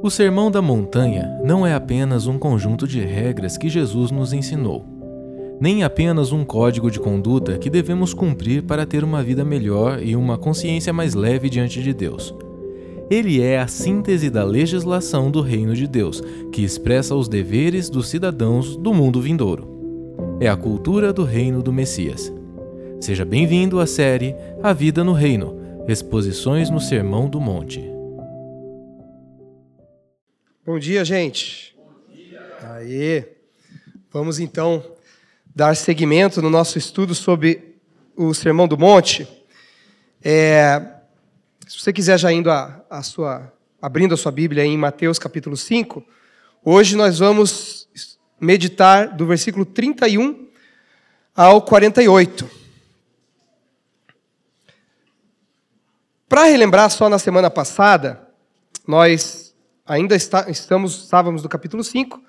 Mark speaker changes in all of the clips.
Speaker 1: O Sermão da Montanha não é apenas um conjunto de regras que Jesus nos ensinou, nem apenas um código de conduta que devemos cumprir para ter uma vida melhor e uma consciência mais leve diante de Deus. Ele é a síntese da legislação do Reino de Deus, que expressa os deveres dos cidadãos do mundo vindouro. É a cultura do Reino do Messias. Seja bem-vindo à série A Vida no Reino Exposições no Sermão do Monte.
Speaker 2: Bom dia, gente. Bom dia. Aê. Vamos então dar seguimento no nosso estudo sobre o Sermão do Monte. É, se você quiser já indo a, a sua, abrindo a sua Bíblia em Mateus capítulo 5, hoje nós vamos meditar do versículo 31 ao 48. Para relembrar, só na semana passada, nós ainda está, estamos, estávamos no capítulo 5,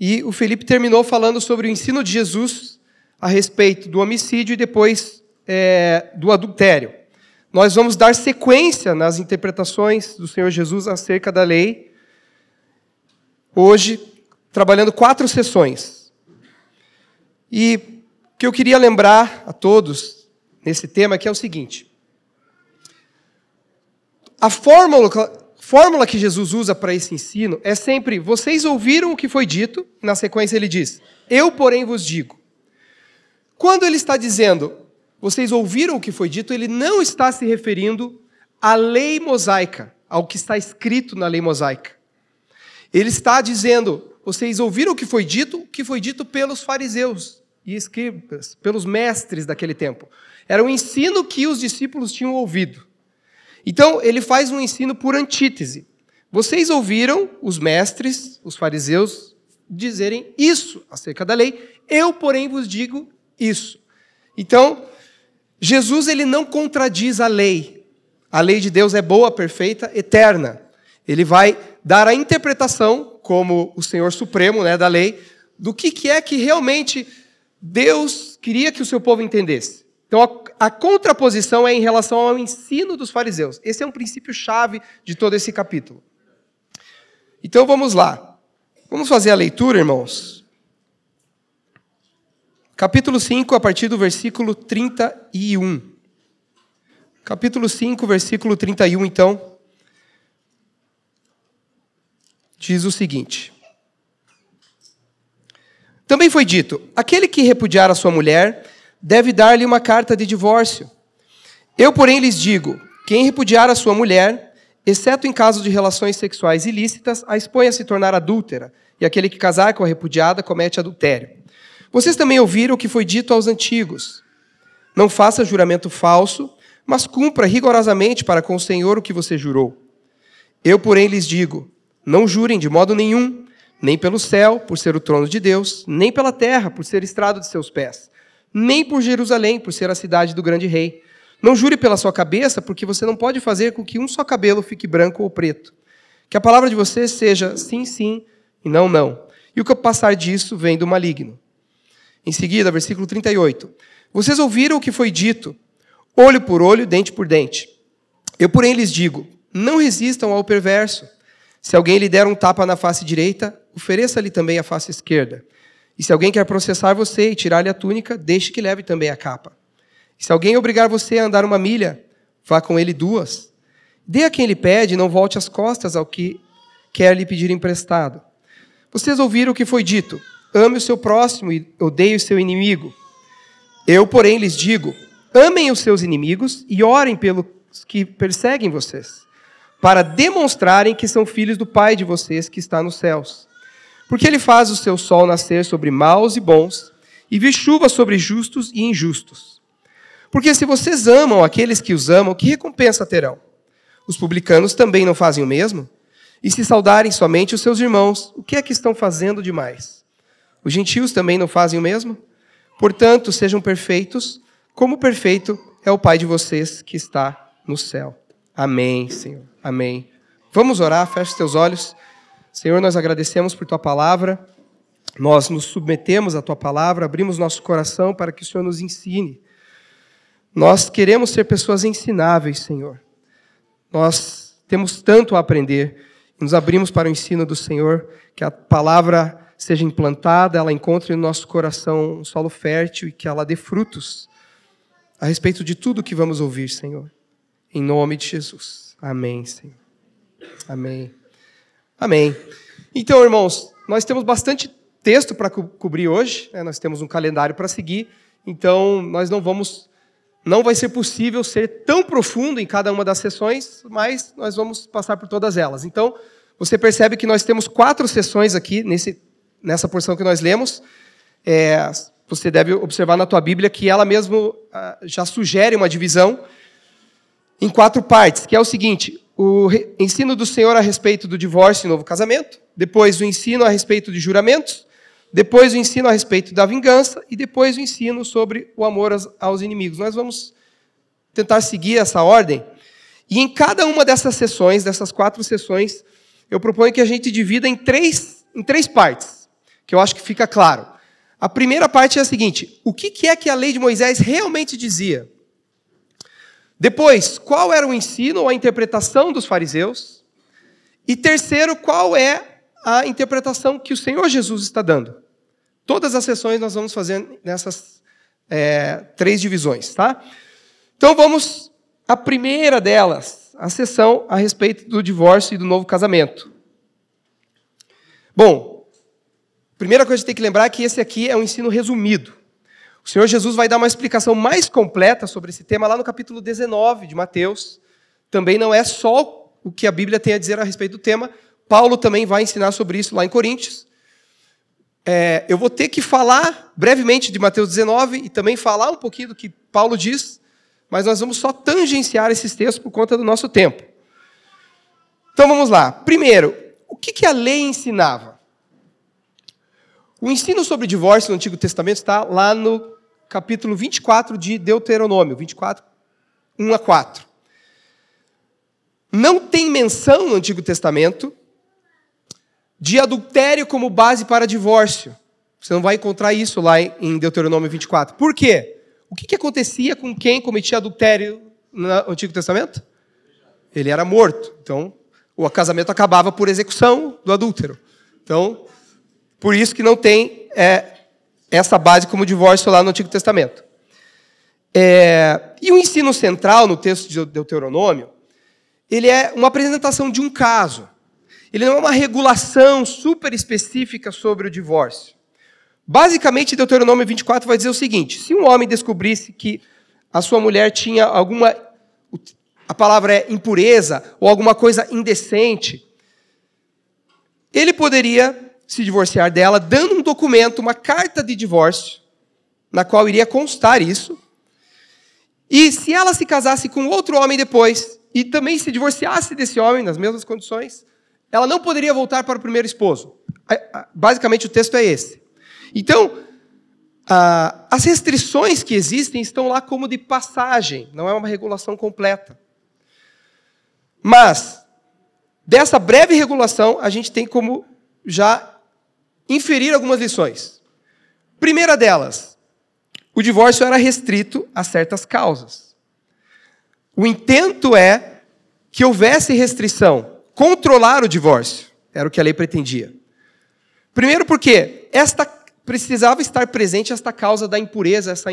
Speaker 2: e o Felipe terminou falando sobre o ensino de Jesus a respeito do homicídio e depois é, do adultério. Nós vamos dar sequência nas interpretações do Senhor Jesus acerca da lei, hoje, trabalhando quatro sessões. E o que eu queria lembrar a todos nesse tema aqui é o seguinte: a fórmula fórmula que Jesus usa para esse ensino é sempre: vocês ouviram o que foi dito, na sequência ele diz: eu, porém, vos digo. Quando ele está dizendo, vocês ouviram o que foi dito, ele não está se referindo à lei mosaica, ao que está escrito na lei mosaica. Ele está dizendo, vocês ouviram o que foi dito, o que foi dito pelos fariseus e escribas, pelos mestres daquele tempo. Era o ensino que os discípulos tinham ouvido. Então, ele faz um ensino por antítese. Vocês ouviram os mestres, os fariseus, dizerem isso acerca da lei, eu, porém, vos digo isso. Então, Jesus ele não contradiz a lei. A lei de Deus é boa, perfeita, eterna. Ele vai dar a interpretação, como o Senhor Supremo né, da lei, do que, que é que realmente Deus queria que o seu povo entendesse. Então, a, contraposição é em relação ao ensino dos fariseus. Esse é um princípio chave de todo esse capítulo. Então, vamos lá. Vamos fazer a leitura, irmãos. Capítulo 5, a partir do versículo 31. Capítulo 5, versículo 31, então, diz o seguinte: Também foi dito: aquele que repudiar a sua mulher deve dar-lhe uma carta de divórcio. Eu, porém, lhes digo: quem repudiar a sua mulher, exceto em caso de relações sexuais ilícitas, a expõe a se tornar adúltera, e aquele que casar com a repudiada comete adultério. Vocês também ouviram o que foi dito aos antigos: Não faça juramento falso, mas cumpra rigorosamente para com o Senhor o que você jurou. Eu, porém, lhes digo: não jurem de modo nenhum, nem pelo céu, por ser o trono de Deus, nem pela terra, por ser estrado de seus pés nem por Jerusalém, por ser a cidade do grande rei. Não jure pela sua cabeça, porque você não pode fazer com que um só cabelo fique branco ou preto. Que a palavra de você seja sim, sim e não, não. E o que passar disso vem do maligno. Em seguida, versículo 38. Vocês ouviram o que foi dito: olho por olho, dente por dente. Eu, porém, lhes digo: não resistam ao perverso. Se alguém lhe der um tapa na face direita, ofereça-lhe também a face esquerda. E se alguém quer processar você e tirar-lhe a túnica, deixe que leve também a capa. E se alguém obrigar você a andar uma milha, vá com ele duas. Dê a quem lhe pede, não volte as costas ao que quer lhe pedir emprestado. Vocês ouviram o que foi dito: ame o seu próximo e odeie o seu inimigo. Eu, porém, lhes digo: amem os seus inimigos e orem pelos que perseguem vocês, para demonstrarem que são filhos do Pai de vocês que está nos céus. Porque ele faz o seu sol nascer sobre maus e bons, e vir chuva sobre justos e injustos. Porque se vocês amam aqueles que os amam, que recompensa terão? Os publicanos também não fazem o mesmo? E se saudarem somente os seus irmãos, o que é que estão fazendo demais? Os gentios também não fazem o mesmo? Portanto, sejam perfeitos, como perfeito é o Pai de vocês que está no céu. Amém, Senhor. Amém. Vamos orar, feche os olhos. Senhor, nós agradecemos por tua palavra, nós nos submetemos à tua palavra, abrimos nosso coração para que o Senhor nos ensine. Nós queremos ser pessoas ensináveis, Senhor. Nós temos tanto a aprender nos abrimos para o ensino do Senhor, que a palavra seja implantada, ela encontre no nosso coração um solo fértil e que ela dê frutos a respeito de tudo que vamos ouvir, Senhor. Em nome de Jesus. Amém, Senhor. Amém. Amém. Então, irmãos, nós temos bastante texto para co cobrir hoje, né? nós temos um calendário para seguir, então nós não vamos, não vai ser possível ser tão profundo em cada uma das sessões, mas nós vamos passar por todas elas. Então, você percebe que nós temos quatro sessões aqui nesse, nessa porção que nós lemos. É, você deve observar na tua Bíblia que ela mesmo ah, já sugere uma divisão em quatro partes, que é o seguinte: o ensino do Senhor a respeito do divórcio e novo casamento, depois o ensino a respeito de juramentos, depois o ensino a respeito da vingança e depois o ensino sobre o amor aos inimigos. Nós vamos tentar seguir essa ordem. E em cada uma dessas sessões, dessas quatro sessões, eu proponho que a gente divida em três, em três partes, que eu acho que fica claro. A primeira parte é a seguinte: o que é que a lei de Moisés realmente dizia? Depois, qual era o ensino ou a interpretação dos fariseus? E terceiro, qual é a interpretação que o Senhor Jesus está dando? Todas as sessões nós vamos fazer nessas é, três divisões, tá? Então vamos à primeira delas, a sessão a respeito do divórcio e do novo casamento. Bom, primeira coisa que tem que lembrar é que esse aqui é um ensino resumido. O Senhor Jesus vai dar uma explicação mais completa sobre esse tema lá no capítulo 19 de Mateus. Também não é só o que a Bíblia tem a dizer a respeito do tema. Paulo também vai ensinar sobre isso lá em Coríntios. É, eu vou ter que falar brevemente de Mateus 19 e também falar um pouquinho do que Paulo diz, mas nós vamos só tangenciar esses textos por conta do nosso tempo. Então vamos lá. Primeiro, o que, que a lei ensinava? O ensino sobre divórcio no Antigo Testamento está lá no capítulo 24 de Deuteronômio, 24, 1 a 4. Não tem menção no Antigo Testamento de adultério como base para divórcio. Você não vai encontrar isso lá em Deuteronômio 24. Por quê? O que, que acontecia com quem cometia adultério no Antigo Testamento? Ele era morto. Então, o casamento acabava por execução do adúltero. Então, por isso que não tem é, essa base como divórcio lá no Antigo Testamento. É, e o ensino central no texto de Deuteronômio, ele é uma apresentação de um caso. Ele não é uma regulação super específica sobre o divórcio. Basicamente, Deuteronômio 24 vai dizer o seguinte: se um homem descobrisse que a sua mulher tinha alguma, a palavra é impureza, ou alguma coisa indecente, ele poderia se divorciar dela, dando um documento, uma carta de divórcio, na qual iria constar isso. E se ela se casasse com outro homem depois, e também se divorciasse desse homem nas mesmas condições, ela não poderia voltar para o primeiro esposo. Basicamente, o texto é esse. Então, as restrições que existem estão lá como de passagem, não é uma regulação completa. Mas, dessa breve regulação, a gente tem como já inferir algumas lições. Primeira delas, o divórcio era restrito a certas causas. O intento é que houvesse restrição, controlar o divórcio, era o que a lei pretendia. Primeiro porque esta precisava estar presente esta causa da impureza, essa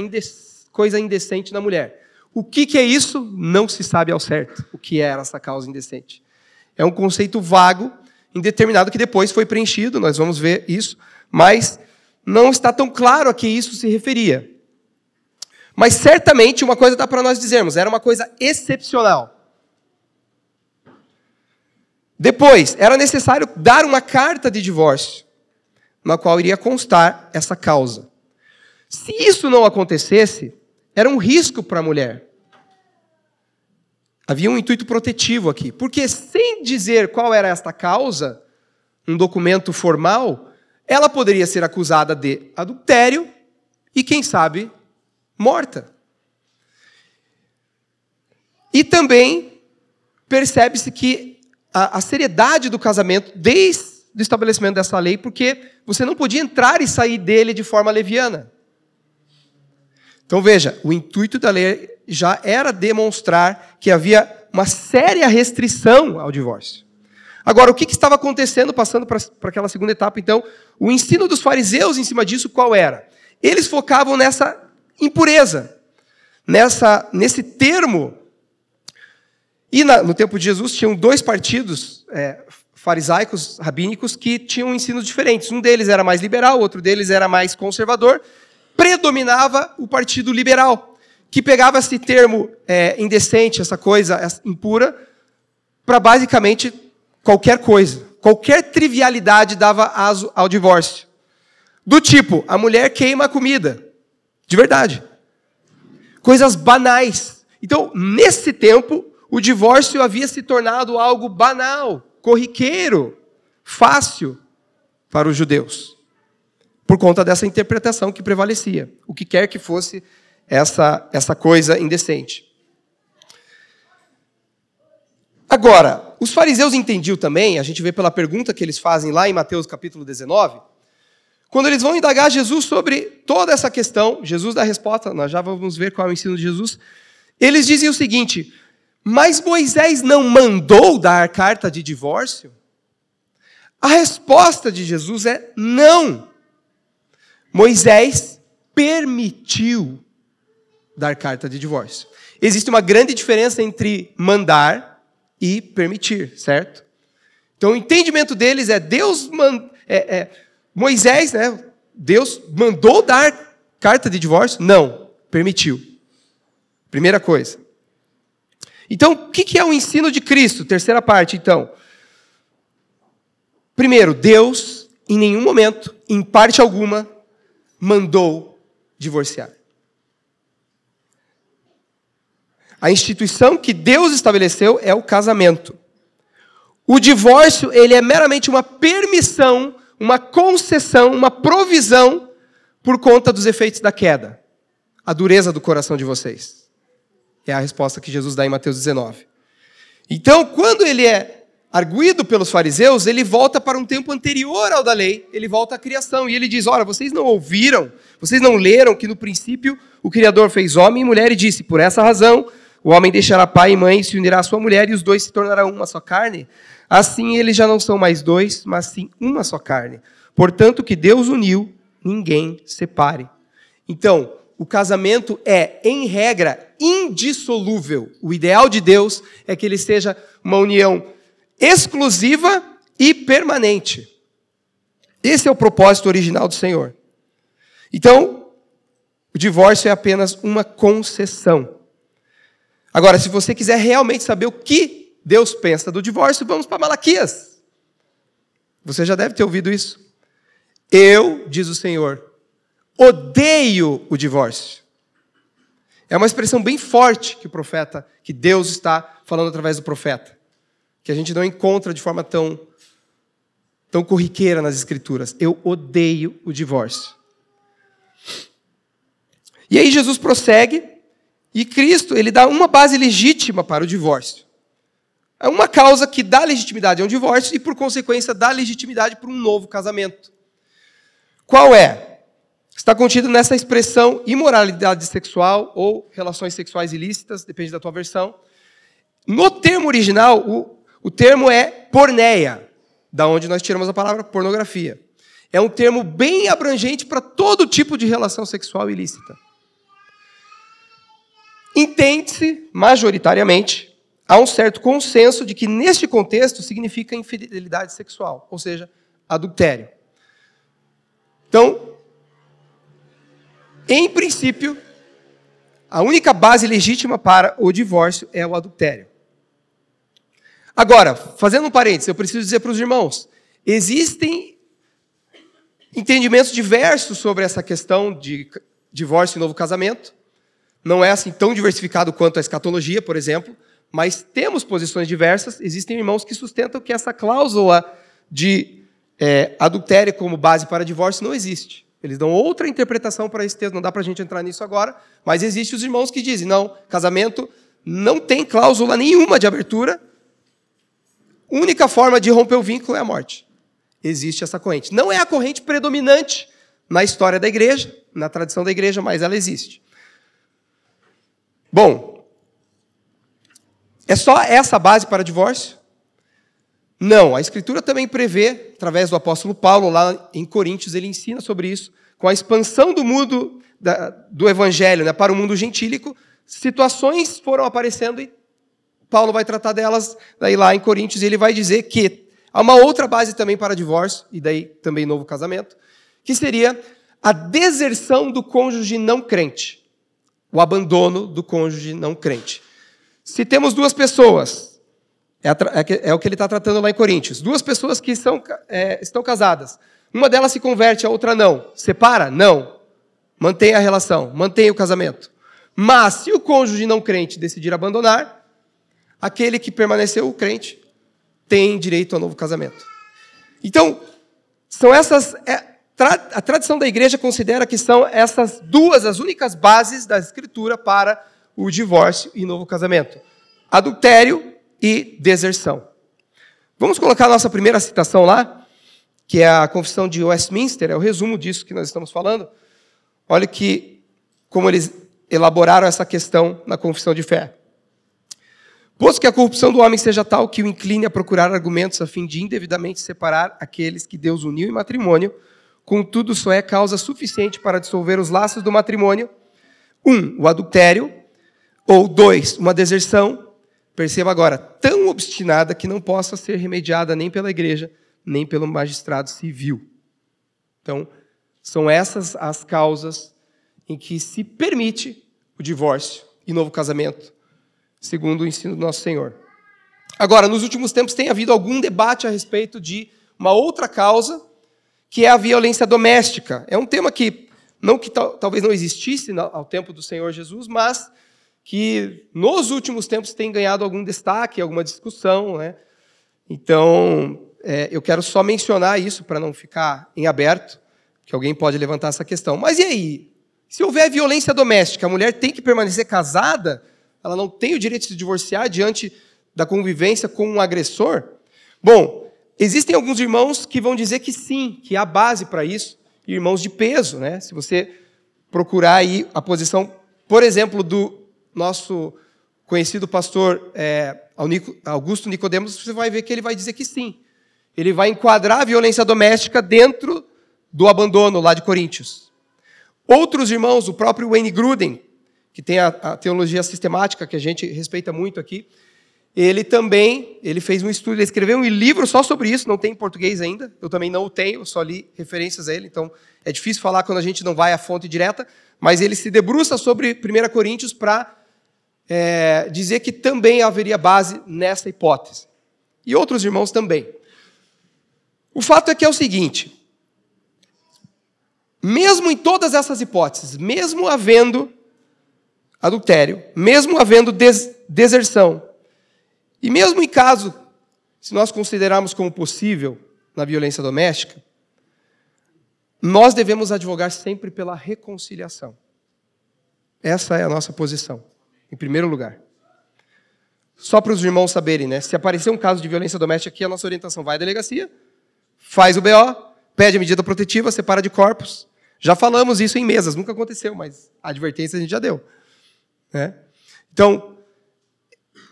Speaker 2: coisa indecente na mulher. O que, que é isso? Não se sabe ao certo o que era essa causa indecente. É um conceito vago indeterminado que depois foi preenchido, nós vamos ver isso, mas não está tão claro a que isso se referia. Mas certamente uma coisa dá para nós dizermos, era uma coisa excepcional. Depois, era necessário dar uma carta de divórcio, na qual iria constar essa causa. Se isso não acontecesse, era um risco para a mulher. Havia um intuito protetivo aqui, porque sem dizer qual era esta causa, um documento formal, ela poderia ser acusada de adultério e, quem sabe, morta. E também percebe-se que a, a, seriedade do casamento, desde o estabelecimento dessa lei, porque você não podia entrar e sair dele de forma leviana. Então veja, o intuito da lei já era demonstrar que havia uma séria restrição ao divórcio. Agora, o que, que estava acontecendo, passando para aquela segunda etapa, então? O ensino dos fariseus em cima disso, qual era? Eles focavam nessa impureza, nessa, nesse termo. E na, no tempo de Jesus tinham dois partidos é, farisaicos, rabínicos, que tinham ensinos diferentes. Um deles era mais liberal, outro deles era mais conservador. Predominava o partido liberal, que pegava esse termo é, indecente, essa coisa impura, para basicamente qualquer coisa. Qualquer trivialidade dava aso ao divórcio. Do tipo, a mulher queima a comida. De verdade. Coisas banais. Então, nesse tempo, o divórcio havia se tornado algo banal, corriqueiro, fácil para os judeus. Por conta dessa interpretação que prevalecia. O que quer que fosse essa, essa coisa indecente. Agora, os fariseus entendiam também, a gente vê pela pergunta que eles fazem lá em Mateus capítulo 19, quando eles vão indagar Jesus sobre toda essa questão, Jesus dá a resposta, nós já vamos ver qual é o ensino de Jesus. Eles dizem o seguinte: Mas Moisés não mandou dar carta de divórcio? A resposta de Jesus é não. Moisés permitiu dar carta de divórcio. Existe uma grande diferença entre mandar e permitir, certo? Então o entendimento deles é Deus man, é, é, Moisés, né? Deus mandou dar carta de divórcio? Não, permitiu. Primeira coisa. Então, o que é o ensino de Cristo? Terceira parte, então. Primeiro, Deus, em nenhum momento, em parte alguma, mandou divorciar. A instituição que Deus estabeleceu é o casamento. O divórcio, ele é meramente uma permissão uma concessão, uma provisão por conta dos efeitos da queda. A dureza do coração de vocês. É a resposta que Jesus dá em Mateus 19. Então, quando ele é arguído pelos fariseus, ele volta para um tempo anterior ao da lei, ele volta à criação e ele diz: Ora, vocês não ouviram, vocês não leram que no princípio o Criador fez homem e mulher e disse: Por essa razão o homem deixará pai e mãe, se unirá à sua mulher e os dois se tornarão uma só carne. Assim eles já não são mais dois, mas sim uma só carne. Portanto, que Deus uniu, ninguém separe. Então, o casamento é, em regra, indissolúvel. O ideal de Deus é que ele seja uma união exclusiva e permanente. Esse é o propósito original do Senhor. Então, o divórcio é apenas uma concessão. Agora, se você quiser realmente saber o que Deus pensa do divórcio, vamos para Malaquias. Você já deve ter ouvido isso. Eu, diz o Senhor, odeio o divórcio. É uma expressão bem forte que o profeta, que Deus está falando através do profeta, que a gente não encontra de forma tão tão corriqueira nas escrituras. Eu odeio o divórcio. E aí Jesus prossegue e Cristo, ele dá uma base legítima para o divórcio. É uma causa que dá legitimidade a um divórcio e, por consequência, dá legitimidade para um novo casamento. Qual é? Está contido nessa expressão imoralidade sexual ou relações sexuais ilícitas, depende da tua versão. No termo original, o, o termo é porneia, da onde nós tiramos a palavra pornografia. É um termo bem abrangente para todo tipo de relação sexual ilícita. Entende-se, majoritariamente, há um certo consenso de que, neste contexto, significa infidelidade sexual, ou seja, adultério. Então, em princípio, a única base legítima para o divórcio é o adultério. Agora, fazendo um parênteses, eu preciso dizer para os irmãos: existem entendimentos diversos sobre essa questão de divórcio e novo casamento. Não é assim tão diversificado quanto a escatologia, por exemplo mas temos posições diversas. Existem irmãos que sustentam que essa cláusula de é, adultério como base para divórcio não existe. Eles dão outra interpretação para esse texto, não dá para a gente entrar nisso agora, mas existem os irmãos que dizem: não, casamento não tem cláusula nenhuma de abertura, única forma de romper o vínculo é a morte. Existe essa corrente. Não é a corrente predominante na história da igreja, na tradição da igreja, mas ela existe. Bom, é só essa base para divórcio? Não, a Escritura também prevê, através do apóstolo Paulo, lá em Coríntios, ele ensina sobre isso, com a expansão do mundo da, do evangelho né, para o mundo gentílico, situações foram aparecendo e Paulo vai tratar delas daí lá em Coríntios, e ele vai dizer que há uma outra base também para divórcio, e daí também novo casamento, que seria a deserção do cônjuge não crente, o abandono do cônjuge não crente. Se temos duas pessoas, é, é, é o que ele está tratando lá em Coríntios, duas pessoas que são, é, estão casadas, uma delas se converte, a outra não. Separa? Não. Mantém a relação, mantém o casamento. Mas se o cônjuge não crente decidir abandonar, aquele que permaneceu crente tem direito ao novo casamento. Então, são essas. É, a tradição da igreja considera que são essas duas as únicas bases da escritura para o divórcio e novo casamento: adultério e deserção. Vamos colocar a nossa primeira citação lá, que é a Confissão de Westminster, é o resumo disso que nós estamos falando. Olha que como eles elaboraram essa questão na Confissão de Fé. Posto que a corrupção do homem seja tal que o incline a procurar argumentos a fim de indevidamente separar aqueles que Deus uniu em matrimônio, contudo só é causa suficiente para dissolver os laços do matrimônio: um, o adultério, ou dois, uma deserção. Perceba agora, tão obstinada que não possa ser remediada nem pela igreja, nem pelo magistrado civil. Então, são essas as causas em que se permite o divórcio e novo casamento, segundo o ensino do nosso Senhor. Agora, nos últimos tempos tem havido algum debate a respeito de uma outra causa, que é a violência doméstica. É um tema que não que talvez não existisse ao tempo do Senhor Jesus, mas que nos últimos tempos tem ganhado algum destaque, alguma discussão, né? Então, é, eu quero só mencionar isso para não ficar em aberto, que alguém pode levantar essa questão. Mas e aí? Se houver violência doméstica, a mulher tem que permanecer casada? Ela não tem o direito de se divorciar diante da convivência com um agressor? Bom, existem alguns irmãos que vão dizer que sim, que há base para isso, irmãos de peso, né? Se você procurar aí a posição, por exemplo, do nosso conhecido pastor é, Augusto Nicodemos, você vai ver que ele vai dizer que sim. Ele vai enquadrar a violência doméstica dentro do abandono lá de Coríntios. Outros irmãos, o próprio Wayne Gruden, que tem a, a teologia sistemática que a gente respeita muito aqui, ele também, ele fez um estudo, ele escreveu um livro só sobre isso, não tem em português ainda, eu também não o tenho, só li referências a ele, então é difícil falar quando a gente não vai à fonte direta, mas ele se debruça sobre 1 Coríntios para é, dizer que também haveria base nessa hipótese. E outros irmãos também. O fato é que é o seguinte: mesmo em todas essas hipóteses, mesmo havendo adultério, mesmo havendo des deserção, e mesmo em caso, se nós considerarmos como possível na violência doméstica, nós devemos advogar sempre pela reconciliação. Essa é a nossa posição, em primeiro lugar. Só para os irmãos saberem, né? Se aparecer um caso de violência doméstica aqui, a nossa orientação vai à delegacia, faz o BO, pede a medida protetiva, separa de corpos. Já falamos isso em mesas, nunca aconteceu, mas a advertência a gente já deu. Né? Então,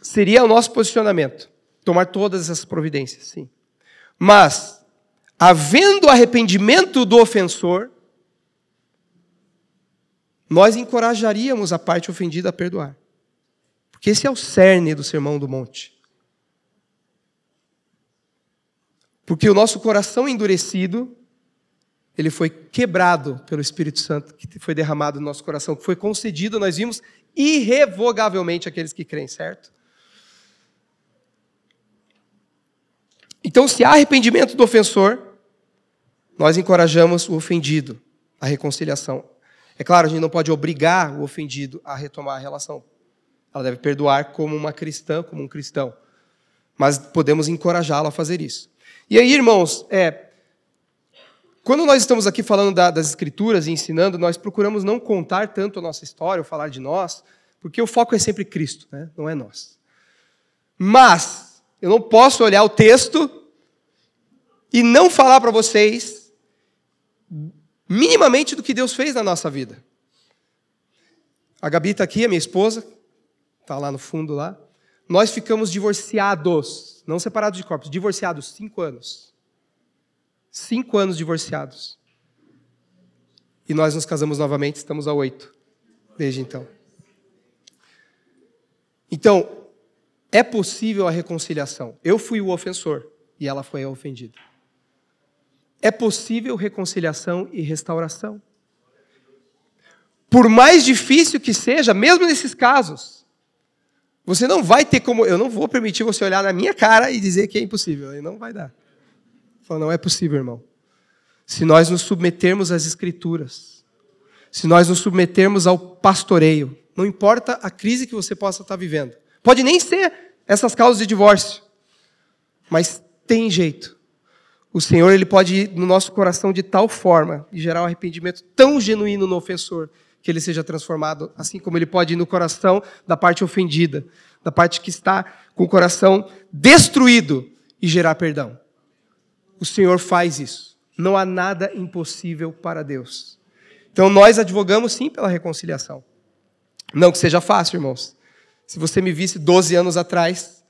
Speaker 2: seria o nosso posicionamento tomar todas essas providências, sim. Mas, havendo arrependimento do ofensor, nós encorajaríamos a parte ofendida a perdoar. Porque esse é o cerne do Sermão do Monte. Porque o nosso coração endurecido, ele foi quebrado pelo Espírito Santo que foi derramado no nosso coração, que foi concedido, nós vimos irrevogavelmente aqueles que creem, certo? Então, se há arrependimento do ofensor, nós encorajamos o ofendido à reconciliação. É claro, a gente não pode obrigar o ofendido a retomar a relação. Ela deve perdoar como uma cristã, como um cristão. Mas podemos encorajá-la a fazer isso. E aí, irmãos, é, quando nós estamos aqui falando da, das Escrituras e ensinando, nós procuramos não contar tanto a nossa história ou falar de nós, porque o foco é sempre Cristo, né? não é nós. Mas, eu não posso olhar o texto e não falar para vocês minimamente do que Deus fez na nossa vida. A Gabi está aqui, a minha esposa, está lá no fundo lá. nós ficamos divorciados, não separados de corpos, divorciados cinco anos. Cinco anos divorciados. E nós nos casamos novamente, estamos a oito, desde então. Então, é possível a reconciliação. Eu fui o ofensor e ela foi a ofendida. É possível reconciliação e restauração. Por mais difícil que seja, mesmo nesses casos, você não vai ter como. Eu não vou permitir você olhar na minha cara e dizer que é impossível. Não vai dar. Não é possível, irmão. Se nós nos submetermos às Escrituras, se nós nos submetermos ao pastoreio, não importa a crise que você possa estar vivendo, Pode nem ser essas causas de divórcio, mas tem jeito. O Senhor ele pode ir no nosso coração de tal forma e gerar um arrependimento tão genuíno no ofensor que ele seja transformado, assim como ele pode ir no coração da parte ofendida, da parte que está com o coração destruído e gerar perdão. O Senhor faz isso. Não há nada impossível para Deus. Então nós advogamos sim pela reconciliação. Não que seja fácil, irmãos. Se você me visse 12 anos atrás,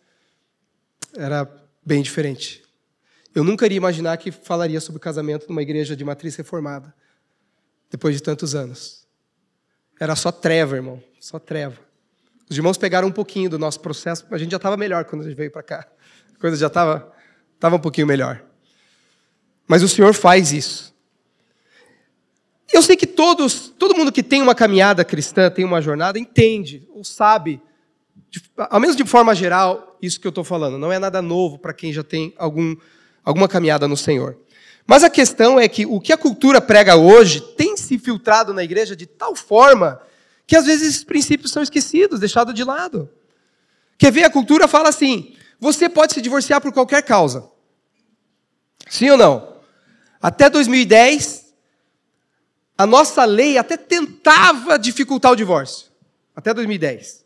Speaker 2: era bem diferente. Eu nunca iria imaginar que falaria sobre casamento numa igreja de matriz reformada, depois de tantos anos. Era só treva, irmão, só treva. Os irmãos pegaram um pouquinho do nosso processo, a gente já estava melhor quando a gente veio para cá. A coisa já estava tava um pouquinho melhor. Mas o Senhor faz isso. Eu sei que todos, todo mundo que tem uma caminhada cristã, tem uma jornada, entende ou sabe de, ao menos de forma geral, isso que eu estou falando, não é nada novo para quem já tem algum, alguma caminhada no Senhor. Mas a questão é que o que a cultura prega hoje tem se filtrado na igreja de tal forma que às vezes esses princípios são esquecidos, deixados de lado. Quer ver? A cultura fala assim: você pode se divorciar por qualquer causa. Sim ou não? Até 2010, a nossa lei até tentava dificultar o divórcio. Até 2010.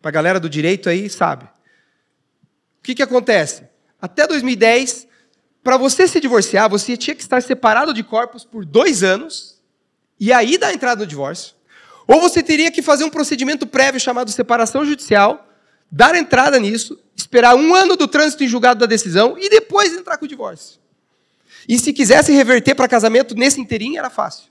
Speaker 2: Para a galera do direito aí, sabe. O que, que acontece? Até 2010, para você se divorciar, você tinha que estar separado de corpos por dois anos, e aí dar entrada no divórcio. Ou você teria que fazer um procedimento prévio chamado separação judicial, dar entrada nisso, esperar um ano do trânsito em julgado da decisão e depois entrar com o divórcio. E se quisesse reverter para casamento nesse inteirinho, era fácil.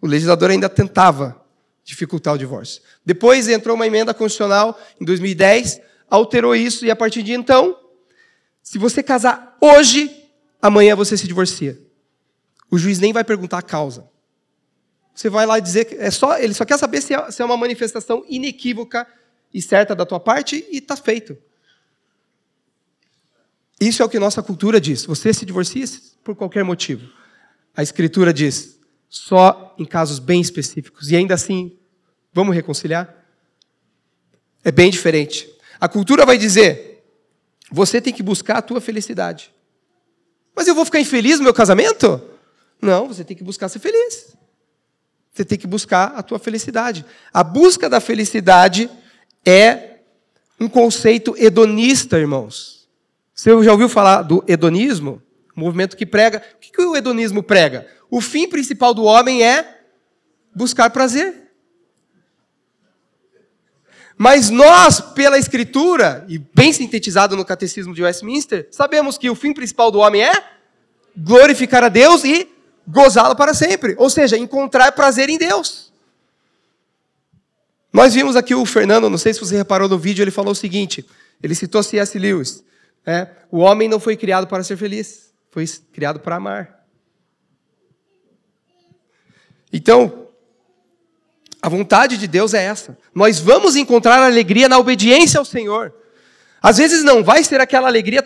Speaker 2: O legislador ainda tentava dificultar o divórcio. Depois entrou uma emenda constitucional em 2010, alterou isso e a partir de então, se você casar hoje, amanhã você se divorcia. O juiz nem vai perguntar a causa. Você vai lá dizer que é só, ele só quer saber se é, se é uma manifestação inequívoca e certa da tua parte e está feito. Isso é o que nossa cultura diz. Você se divorcia por qualquer motivo. A escritura diz só em casos bem específicos. E ainda assim, Vamos reconciliar? É bem diferente. A cultura vai dizer: você tem que buscar a tua felicidade. Mas eu vou ficar infeliz no meu casamento? Não, você tem que buscar ser feliz. Você tem que buscar a tua felicidade. A busca da felicidade é um conceito hedonista, irmãos. Você já ouviu falar do hedonismo? Movimento que prega. O que o hedonismo prega? O fim principal do homem é buscar prazer. Mas nós, pela Escritura, e bem sintetizado no Catecismo de Westminster, sabemos que o fim principal do homem é glorificar a Deus e gozá-lo para sempre. Ou seja, encontrar prazer em Deus. Nós vimos aqui o Fernando, não sei se você reparou no vídeo, ele falou o seguinte: ele citou C.S. Lewis. É, o homem não foi criado para ser feliz, foi criado para amar. Então, a vontade de Deus é essa. Nós vamos encontrar alegria na obediência ao Senhor. Às vezes não vai ser aquela alegria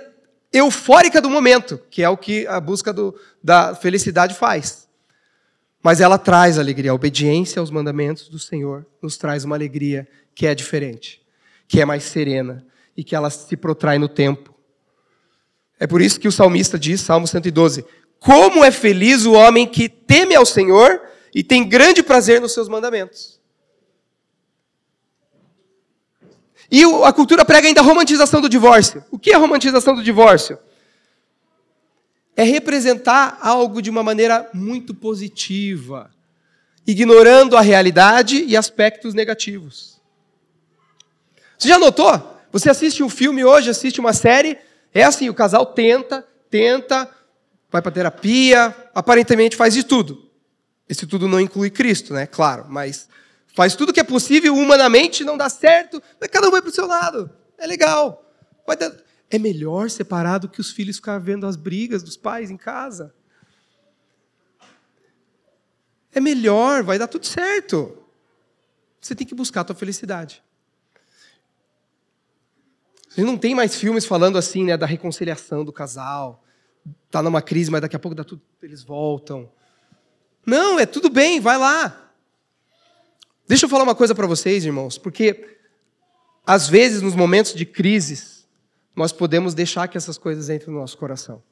Speaker 2: eufórica do momento, que é o que a busca do, da felicidade faz. Mas ela traz alegria. A obediência aos mandamentos do Senhor nos traz uma alegria que é diferente, que é mais serena e que ela se protrai no tempo. É por isso que o salmista diz, Salmo 112: Como é feliz o homem que teme ao Senhor e tem grande prazer nos seus mandamentos. E a cultura prega ainda a romantização do divórcio. O que é a romantização do divórcio? É representar algo de uma maneira muito positiva, ignorando a realidade e aspectos negativos. Você já notou? Você assiste um filme hoje, assiste uma série, é assim, o casal tenta, tenta, vai para terapia, aparentemente faz de tudo. Esse tudo não inclui Cristo, né? Claro, mas faz tudo que é possível, humanamente não dá certo, mas cada um vai para o seu lado. É legal. Dar... É melhor separar do que os filhos ficar vendo as brigas dos pais em casa. É melhor, vai dar tudo certo. Você tem que buscar a tua felicidade. Você não tem mais filmes falando assim, né, da reconciliação do casal. Tá numa crise, mas daqui a pouco dá tudo, eles voltam. Não, é tudo bem, vai lá. Deixa eu falar uma coisa para vocês, irmãos, porque às vezes nos momentos de crises nós podemos deixar que essas coisas entrem no nosso coração.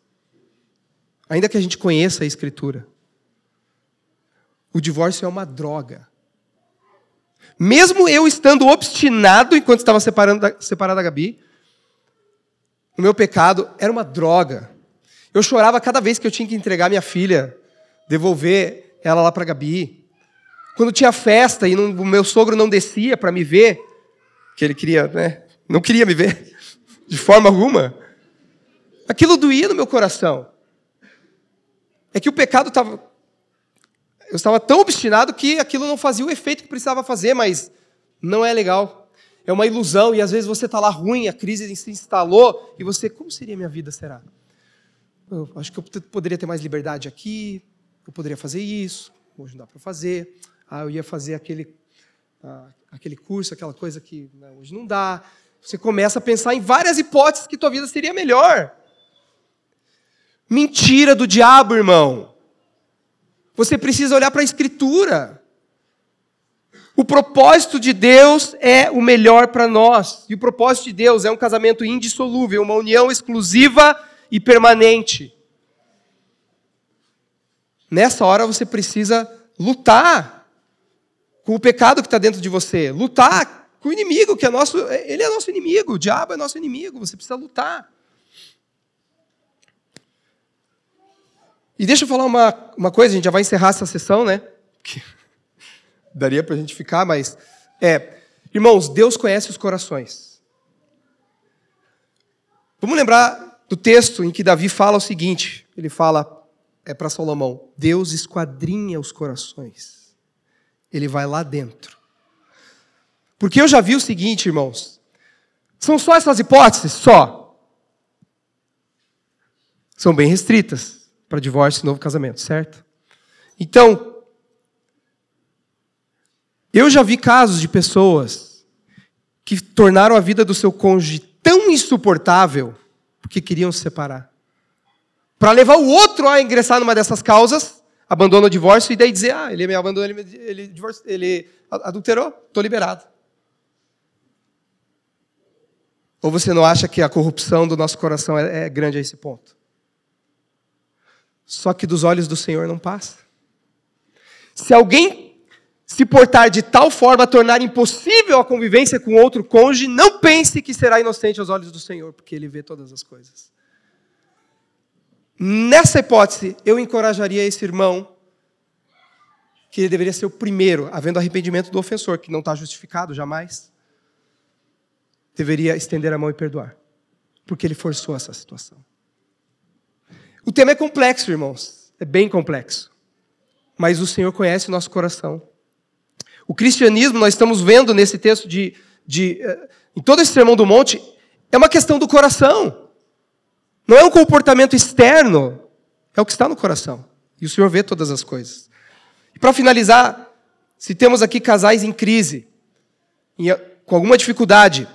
Speaker 2: Ainda que a gente conheça a escritura. O divórcio é uma droga. Mesmo eu estando obstinado enquanto estava separando separado da Gabi, o meu pecado era uma droga. Eu chorava cada vez que eu tinha que entregar minha filha, devolver ela lá para Gabi. Quando tinha festa e não, o meu sogro não descia para me ver, que ele queria, né? Não queria me ver de forma alguma. Aquilo doía no meu coração. É que o pecado estava eu estava tão obstinado que aquilo não fazia o efeito que precisava fazer, mas não é legal. É uma ilusão e às vezes você está lá ruim, a crise se instalou e você, como seria minha vida, será? Eu acho que eu poderia ter mais liberdade aqui, eu poderia fazer isso, hoje não dá para fazer. Ah, eu ia fazer aquele, ah, aquele curso, aquela coisa que né, hoje não dá. Você começa a pensar em várias hipóteses que tua vida seria melhor. Mentira do diabo, irmão. Você precisa olhar para a Escritura. O propósito de Deus é o melhor para nós. E o propósito de Deus é um casamento indissolúvel, uma união exclusiva e permanente. Nessa hora você precisa lutar com o pecado que está dentro de você, lutar com o inimigo, que é nosso, ele é nosso inimigo, o diabo é nosso inimigo, você precisa lutar. E deixa eu falar uma, uma coisa, a gente já vai encerrar essa sessão, né? Daria para a gente ficar, mas. É, irmãos, Deus conhece os corações. Vamos lembrar do texto em que Davi fala o seguinte: ele fala é para Salomão: Deus esquadrinha os corações, ele vai lá dentro. Porque eu já vi o seguinte, irmãos: são só essas hipóteses? Só. São bem restritas para divórcio e novo casamento, certo? Então, eu já vi casos de pessoas que tornaram a vida do seu cônjuge tão insuportável porque queriam se separar. Para levar o outro a ingressar numa dessas causas, abandona o divórcio e daí dizer: ah, ele me abandonou, ele, ele, ele adulterou, estou liberado. Ou você não acha que a corrupção do nosso coração é, é grande a esse ponto? Só que dos olhos do Senhor não passa. Se alguém se portar de tal forma a tornar impossível a convivência com outro cônjuge, não pense que será inocente aos olhos do Senhor, porque Ele vê todas as coisas. Nessa hipótese, eu encorajaria esse irmão que ele deveria ser o primeiro, havendo arrependimento do ofensor, que não está justificado jamais, deveria estender a mão e perdoar, porque ele forçou essa situação. O tema é complexo, irmãos. É bem complexo. Mas o Senhor conhece o nosso coração. O cristianismo, nós estamos vendo nesse texto de, de uh, em todo esse sermão do monte, é uma questão do coração. Não é um comportamento externo, é o que está no coração. E o Senhor vê todas as coisas. E para finalizar, se temos aqui casais em crise, em, com alguma dificuldade,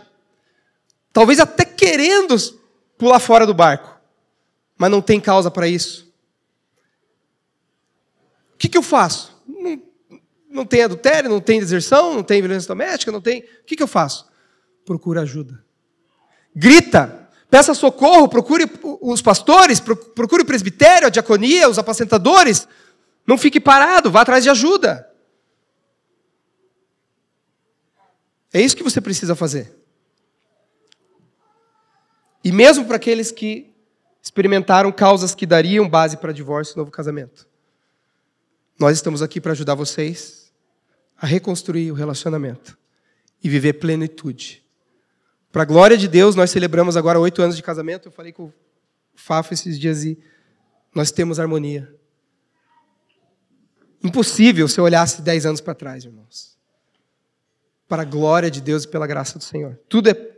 Speaker 2: talvez até querendo pular fora do barco, mas não tem causa para isso. O que, que eu faço? Não, não tem adultério, não tem deserção, não tem violência doméstica, não tem. O que, que eu faço? Procura ajuda. Grita, peça socorro, procure os pastores, procure o presbitério, a diaconia, os apacentadores. Não fique parado, vá atrás de ajuda. É isso que você precisa fazer. E mesmo para aqueles que experimentaram causas que dariam base para divórcio e novo casamento. Nós estamos aqui para ajudar vocês a reconstruir o relacionamento e viver plenitude Para a glória de Deus, nós celebramos agora oito anos de casamento. Eu falei com o Fafo esses dias e nós temos harmonia. Impossível se eu olhasse dez anos para trás, irmãos. Para a glória de Deus e pela graça do Senhor. Tudo é,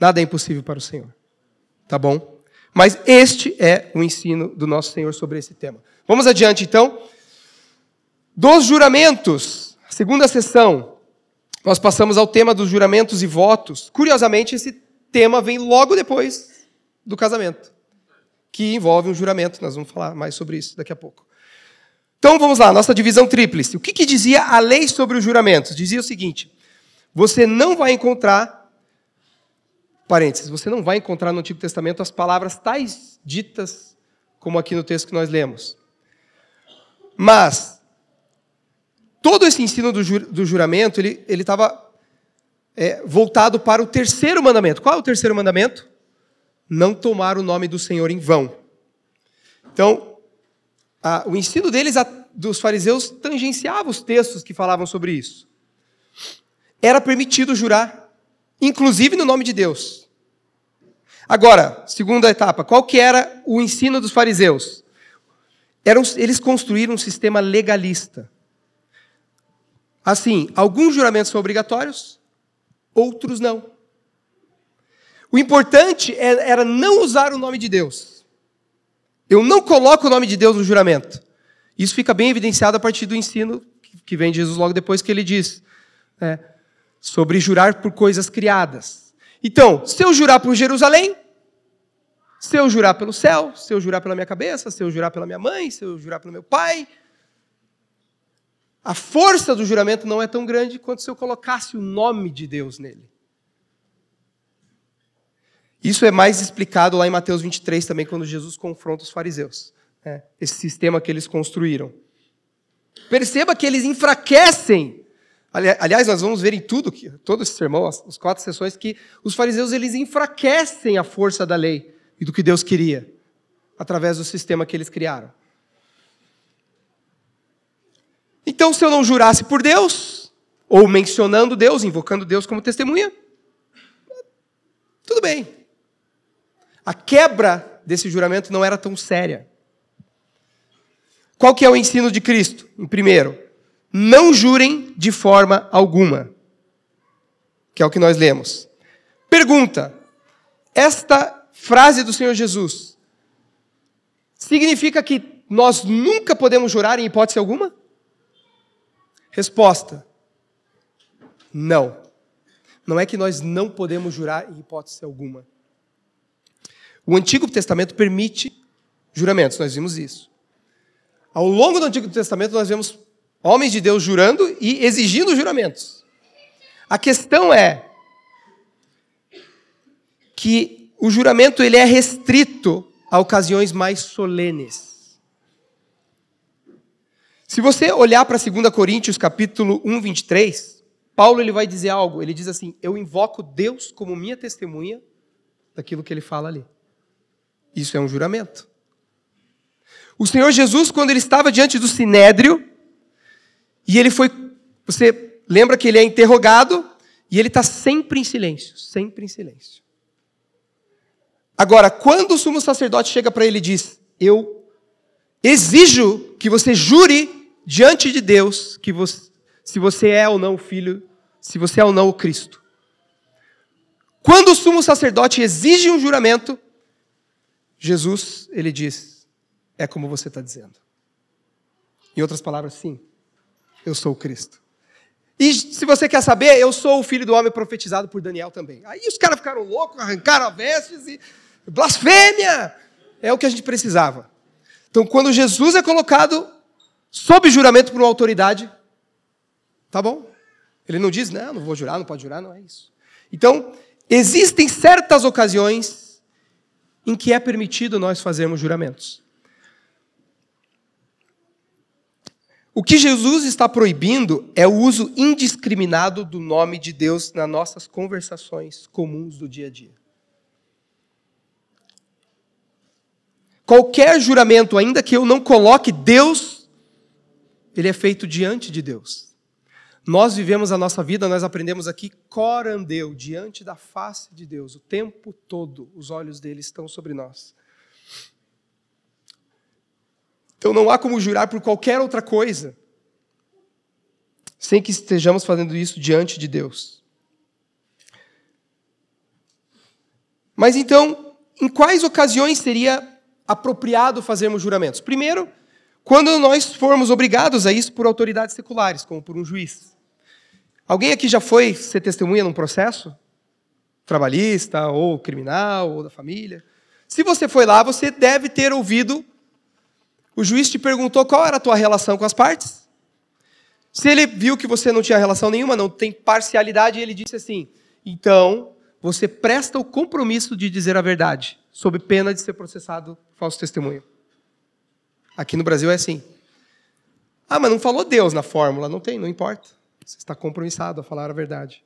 Speaker 2: nada é impossível para o Senhor. Tá bom? Mas este é o ensino do nosso Senhor sobre esse tema. Vamos adiante então. Dos juramentos, segunda sessão, nós passamos ao tema dos juramentos e votos. Curiosamente, esse tema vem logo depois do casamento, que envolve um juramento. Nós vamos falar mais sobre isso daqui a pouco. Então vamos lá, nossa divisão tríplice. O que, que dizia a lei sobre os juramentos? Dizia o seguinte: você não vai encontrar, parênteses, você não vai encontrar no Antigo Testamento as palavras tais ditas como aqui no texto que nós lemos. Mas todo esse ensino do, do juramento, ele estava é, voltado para o terceiro mandamento. Qual é o terceiro mandamento? Não tomar o nome do Senhor em vão. Então, a, o ensino deles, a, dos fariseus, tangenciava os textos que falavam sobre isso. Era permitido jurar, inclusive no nome de Deus. Agora, segunda etapa, qual que era o ensino dos fariseus? Eram, eles construíram um sistema legalista. Assim, alguns juramentos são obrigatórios, outros não. O importante é, era não usar o nome de Deus. Eu não coloco o nome de Deus no juramento. Isso fica bem evidenciado a partir do ensino que vem de Jesus logo depois que ele diz né, sobre jurar por coisas criadas. Então, se eu jurar por Jerusalém, se eu jurar pelo céu, se eu jurar pela minha cabeça, se eu jurar pela minha mãe, se eu jurar pelo meu pai, a força do juramento não é tão grande quanto se eu colocasse o nome de Deus nele. Isso é mais explicado lá em Mateus 23 também, quando Jesus confronta os fariseus. Né? Esse sistema que eles construíram. Perceba que eles enfraquecem. Aliás, nós vamos ver em tudo, todo esse sermão, as quatro sessões, que os fariseus eles enfraquecem a força da lei e do que Deus queria, através do sistema que eles criaram. Então, se eu não jurasse por Deus, ou mencionando Deus, invocando Deus como testemunha, tudo bem. A quebra desse juramento não era tão séria. Qual que é o ensino de Cristo? Em primeiro, não jurem de forma alguma. Que é o que nós lemos. Pergunta: esta frase do Senhor Jesus significa que nós nunca podemos jurar em hipótese alguma? Resposta: não. Não é que nós não podemos jurar em hipótese alguma. O Antigo Testamento permite juramentos, nós vimos isso. Ao longo do Antigo Testamento, nós vemos homens de Deus jurando e exigindo juramentos. A questão é que o juramento ele é restrito a ocasiões mais solenes. Se você olhar para 2 Coríntios capítulo 1, 23, Paulo ele vai dizer algo, ele diz assim, eu invoco Deus como minha testemunha daquilo que ele fala ali. Isso é um juramento. O Senhor Jesus, quando ele estava diante do Sinédrio, e ele foi, você lembra que ele é interrogado, e ele está sempre em silêncio, sempre em silêncio. Agora, quando o sumo sacerdote chega para ele e diz, eu exijo que você jure diante de Deus que você, se você é ou não o filho, se você é ou não o Cristo. Quando o sumo sacerdote exige um juramento, Jesus, ele diz: é como você está dizendo. Em outras palavras, sim, eu sou o Cristo. E se você quer saber, eu sou o filho do homem profetizado por Daniel também. Aí os caras ficaram loucos, arrancaram as vestes e. Blasfêmia! É o que a gente precisava. Então, quando Jesus é colocado sob juramento por uma autoridade, tá bom? Ele não diz, não, não vou jurar, não pode jurar, não é isso. Então, existem certas ocasiões em que é permitido nós fazermos juramentos. O que Jesus está proibindo é o uso indiscriminado do nome de Deus nas nossas conversações comuns do dia a dia. Qualquer juramento, ainda que eu não coloque Deus ele é feito diante de Deus. Nós vivemos a nossa vida, nós aprendemos aqui, corandeu, diante da face de Deus. O tempo todo, os olhos dele estão sobre nós. Então não há como jurar por qualquer outra coisa, sem que estejamos fazendo isso diante de Deus. Mas então, em quais ocasiões seria apropriado fazermos juramentos? Primeiro, quando nós formos obrigados a isso por autoridades seculares, como por um juiz. Alguém aqui já foi ser testemunha num processo? Trabalhista, ou criminal, ou da família? Se você foi lá, você deve ter ouvido. O juiz te perguntou qual era a tua relação com as partes. Se ele viu que você não tinha relação nenhuma, não tem parcialidade, ele disse assim: então você presta o compromisso de dizer a verdade, sob pena de ser processado falso testemunho. Aqui no Brasil é assim. Ah, mas não falou Deus na fórmula. Não tem, não importa. Você está compromissado a falar a verdade.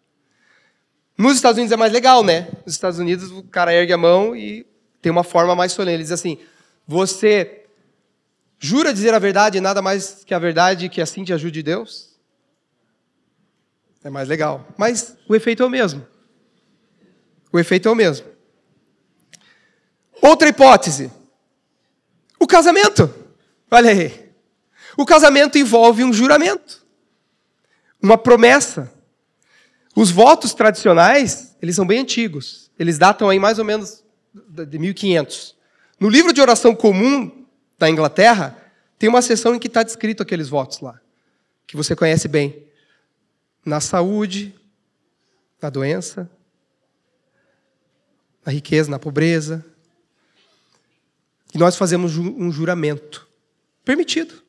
Speaker 2: Nos Estados Unidos é mais legal, né? Nos Estados Unidos o cara ergue a mão e tem uma forma mais solene. Ele diz assim: Você jura dizer a verdade e nada mais que a verdade que assim te ajude Deus? É mais legal. Mas o efeito é o mesmo. O efeito é o mesmo. Outra hipótese: o casamento. Olha aí. O casamento envolve um juramento, uma promessa. Os votos tradicionais, eles são bem antigos. Eles datam aí mais ou menos de 1500. No livro de oração comum da Inglaterra, tem uma seção em que está descrito aqueles votos lá, que você conhece bem. Na saúde, na doença, na riqueza, na pobreza. E nós fazemos um juramento. Permitido.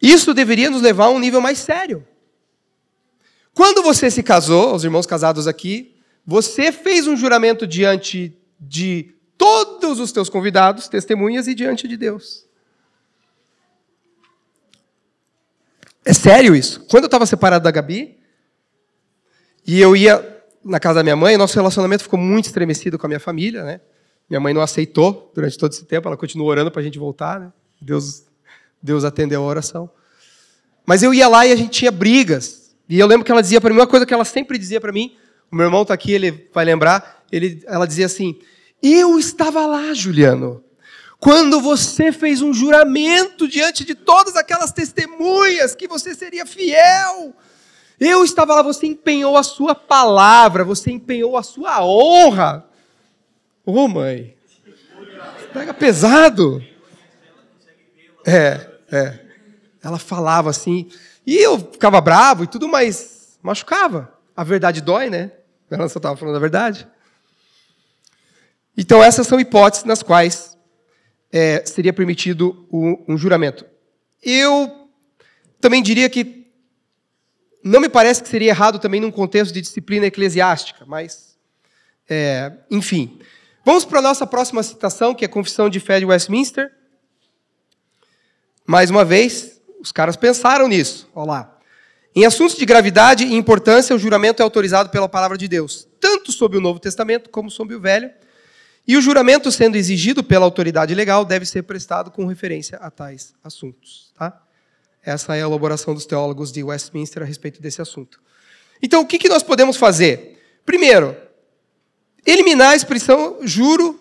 Speaker 2: Isso deveria nos levar a um nível mais sério. Quando você se casou, os irmãos casados aqui, você fez um juramento diante de todos os teus convidados, testemunhas e diante de Deus. É sério isso. Quando eu estava separado da Gabi, e eu ia na casa da minha mãe, nosso relacionamento ficou muito estremecido com a minha família, né? Minha mãe não aceitou durante todo esse tempo, ela continuou orando para a gente voltar, né? Deus, Deus atendeu a oração. Mas eu ia lá e a gente tinha brigas. E eu lembro que ela dizia para mim uma coisa que ela sempre dizia para mim. O meu irmão está aqui, ele vai lembrar. Ele, ela dizia assim: Eu estava lá, Juliano, quando você fez um juramento diante de todas aquelas testemunhas que você seria fiel. Eu estava lá, você empenhou a sua palavra, você empenhou a sua honra. Ô, oh, mãe, pega pesado. É, é. Ela falava assim, e eu ficava bravo e tudo, mas machucava. A verdade dói, né? Ela só estava falando a verdade. Então, essas são hipóteses nas quais é, seria permitido um, um juramento. Eu também diria que não me parece que seria errado também num contexto de disciplina eclesiástica, mas, é, enfim. Vamos para a nossa próxima citação, que é a Confissão de Fé de Westminster. Mais uma vez, os caras pensaram nisso. Olha lá. Em assuntos de gravidade e importância, o juramento é autorizado pela palavra de Deus, tanto sob o Novo Testamento como sob o Velho. E o juramento, sendo exigido pela autoridade legal, deve ser prestado com referência a tais assuntos. Tá? Essa é a elaboração dos teólogos de Westminster a respeito desse assunto. Então, o que nós podemos fazer? Primeiro, eliminar a expressão juro,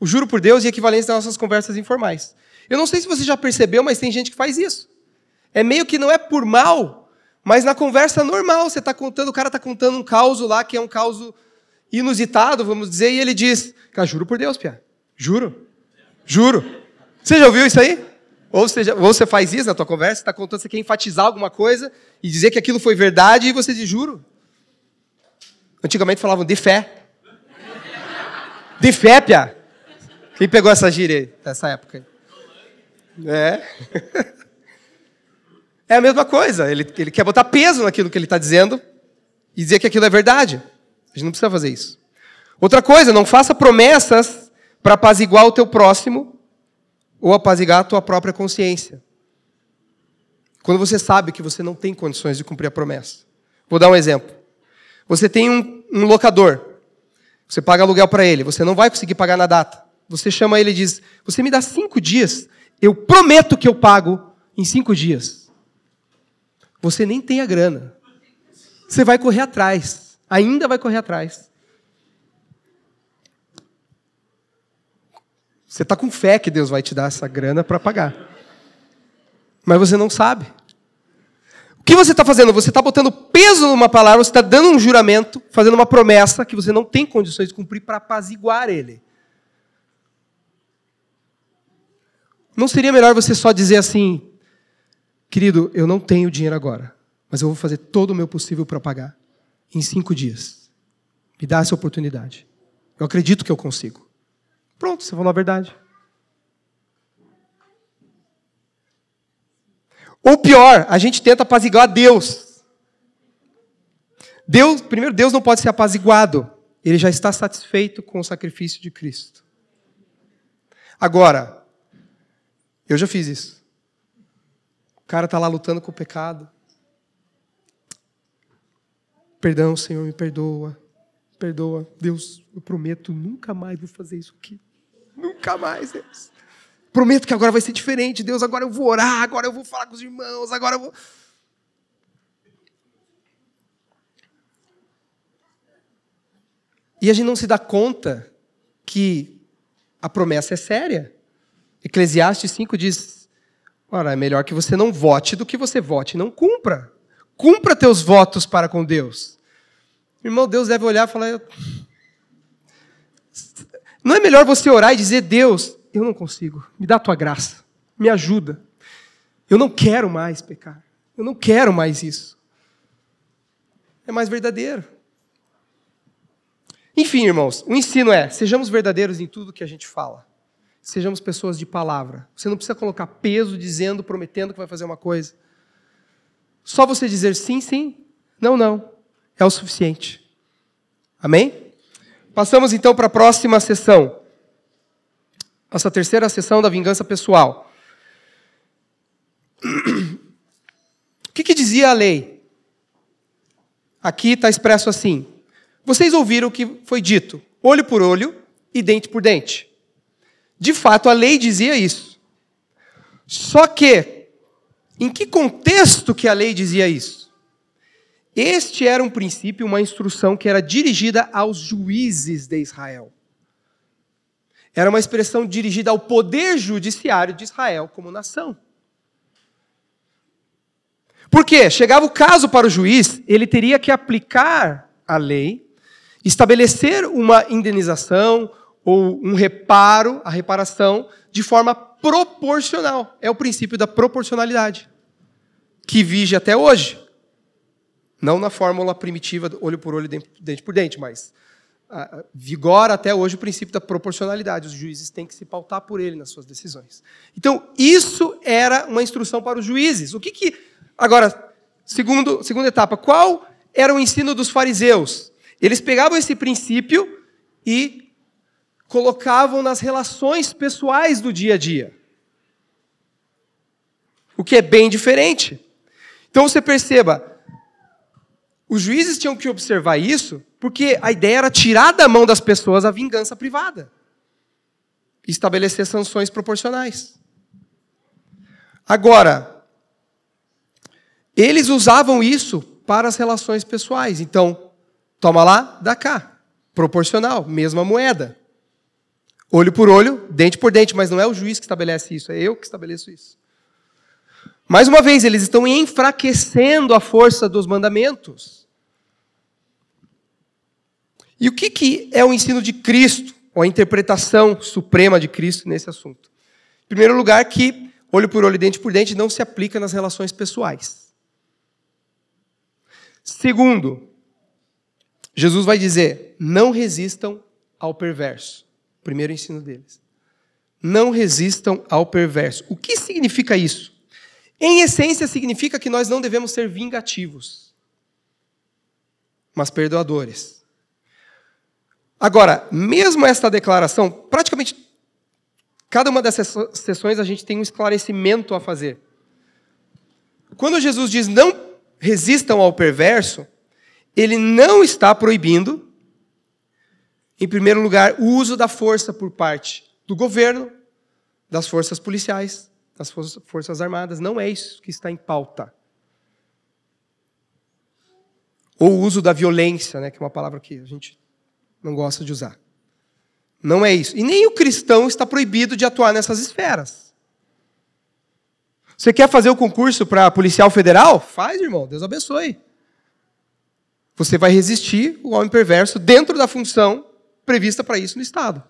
Speaker 2: o juro por Deus e equivalência das nossas conversas informais. Eu não sei se você já percebeu, mas tem gente que faz isso. É meio que não é por mal, mas na conversa normal, você está contando, o cara está contando um caos lá, que é um caos inusitado, vamos dizer, e ele diz, cara, juro por Deus, Pia, juro, juro. Você já ouviu isso aí? Ou você, ou você faz isso na tua conversa, está contando, você quer enfatizar alguma coisa e dizer que aquilo foi verdade, e você diz, juro. Antigamente falavam de fé. De fé, Pia. Quem pegou essa gíria aí, nessa época? É. É a mesma coisa. Ele, ele quer botar peso naquilo que ele está dizendo e dizer que aquilo é verdade. A gente não precisa fazer isso. Outra coisa, não faça promessas para apaziguar o teu próximo ou apaziguar a tua própria consciência. Quando você sabe que você não tem condições de cumprir a promessa. Vou dar um exemplo. Você tem um, um locador. Você paga aluguel para ele. Você não vai conseguir pagar na data. Você chama ele e diz: Você me dá cinco dias eu prometo que eu pago em cinco dias. Você nem tem a grana. Você vai correr atrás. Ainda vai correr atrás. Você está com fé que Deus vai te dar essa grana para pagar. Mas você não sabe. O que você está fazendo? Você está botando peso numa palavra, você está dando um juramento, fazendo uma promessa que você não tem condições de cumprir para apaziguar ele. Não seria melhor você só dizer assim, querido, eu não tenho dinheiro agora, mas eu vou fazer todo o meu possível para pagar em cinco dias. Me dá essa oportunidade. Eu acredito que eu consigo. Pronto, você falou a verdade. Ou pior, a gente tenta apaziguar Deus. Deus, primeiro, Deus não pode ser apaziguado. Ele já está satisfeito com o sacrifício de Cristo. Agora, eu já fiz isso. O cara está lá lutando com o pecado. Perdão, Senhor, me perdoa. Perdoa. Deus, eu prometo, nunca mais vou fazer isso aqui. Nunca mais, Deus. Prometo que agora vai ser diferente. Deus, agora eu vou orar, agora eu vou falar com os irmãos, agora eu vou. E a gente não se dá conta que a promessa é séria. Eclesiastes 5 diz: Ora, é melhor que você não vote do que você vote e não cumpra. Cumpra teus votos para com Deus. Irmão, Deus deve olhar e falar: Não é melhor você orar e dizer: Deus, eu não consigo, me dá a tua graça, me ajuda. Eu não quero mais pecar, eu não quero mais isso. É mais verdadeiro. Enfim, irmãos, o ensino é: sejamos verdadeiros em tudo que a gente fala sejamos pessoas de palavra. Você não precisa colocar peso dizendo, prometendo que vai fazer uma coisa. Só você dizer sim, sim, não, não, é o suficiente. Amém? Passamos então para a próxima sessão. Nossa terceira sessão da vingança pessoal. O que, que dizia a lei? Aqui está expresso assim: Vocês ouviram o que foi dito, olho por olho e dente por dente. De fato, a lei dizia isso. Só que, em que contexto que a lei dizia isso? Este era um princípio, uma instrução que era dirigida aos juízes de Israel. Era uma expressão dirigida ao poder judiciário de Israel como nação. Por quê? Chegava o caso para o juiz, ele teria que aplicar a lei, estabelecer uma indenização, ou um reparo, a reparação, de forma proporcional. É o princípio da proporcionalidade, que vige até hoje. Não na fórmula primitiva, olho por olho, dente por dente, mas ah, vigora até hoje o princípio da proporcionalidade. Os juízes têm que se pautar por ele nas suas decisões. Então, isso era uma instrução para os juízes. O que que. Agora, segundo, segunda etapa, qual era o ensino dos fariseus? Eles pegavam esse princípio e colocavam nas relações pessoais do dia a dia. O que é bem diferente. Então você perceba, os juízes tinham que observar isso, porque a ideia era tirar da mão das pessoas a vingança privada e estabelecer sanções proporcionais. Agora, eles usavam isso para as relações pessoais. Então, toma lá, dá cá. Proporcional, mesma moeda. Olho por olho, dente por dente, mas não é o juiz que estabelece isso, é eu que estabeleço isso. Mais uma vez, eles estão enfraquecendo a força dos mandamentos. E o que, que é o ensino de Cristo, ou a interpretação suprema de Cristo nesse assunto? Em primeiro lugar, que olho por olho, dente por dente não se aplica nas relações pessoais. Segundo, Jesus vai dizer: não resistam ao perverso. Primeiro ensino deles. Não resistam ao perverso. O que significa isso? Em essência, significa que nós não devemos ser vingativos, mas perdoadores. Agora, mesmo esta declaração, praticamente cada uma dessas sessões a gente tem um esclarecimento a fazer. Quando Jesus diz não resistam ao perverso, ele não está proibindo em primeiro lugar, o uso da força por parte do governo, das forças policiais, das forças armadas. Não é isso que está em pauta. Ou o uso da violência, né, que é uma palavra que a gente não gosta de usar. Não é isso. E nem o cristão está proibido de atuar nessas esferas. Você quer fazer o concurso para policial federal? Faz, irmão. Deus abençoe. Você vai resistir o homem perverso dentro da função prevista para isso no Estado.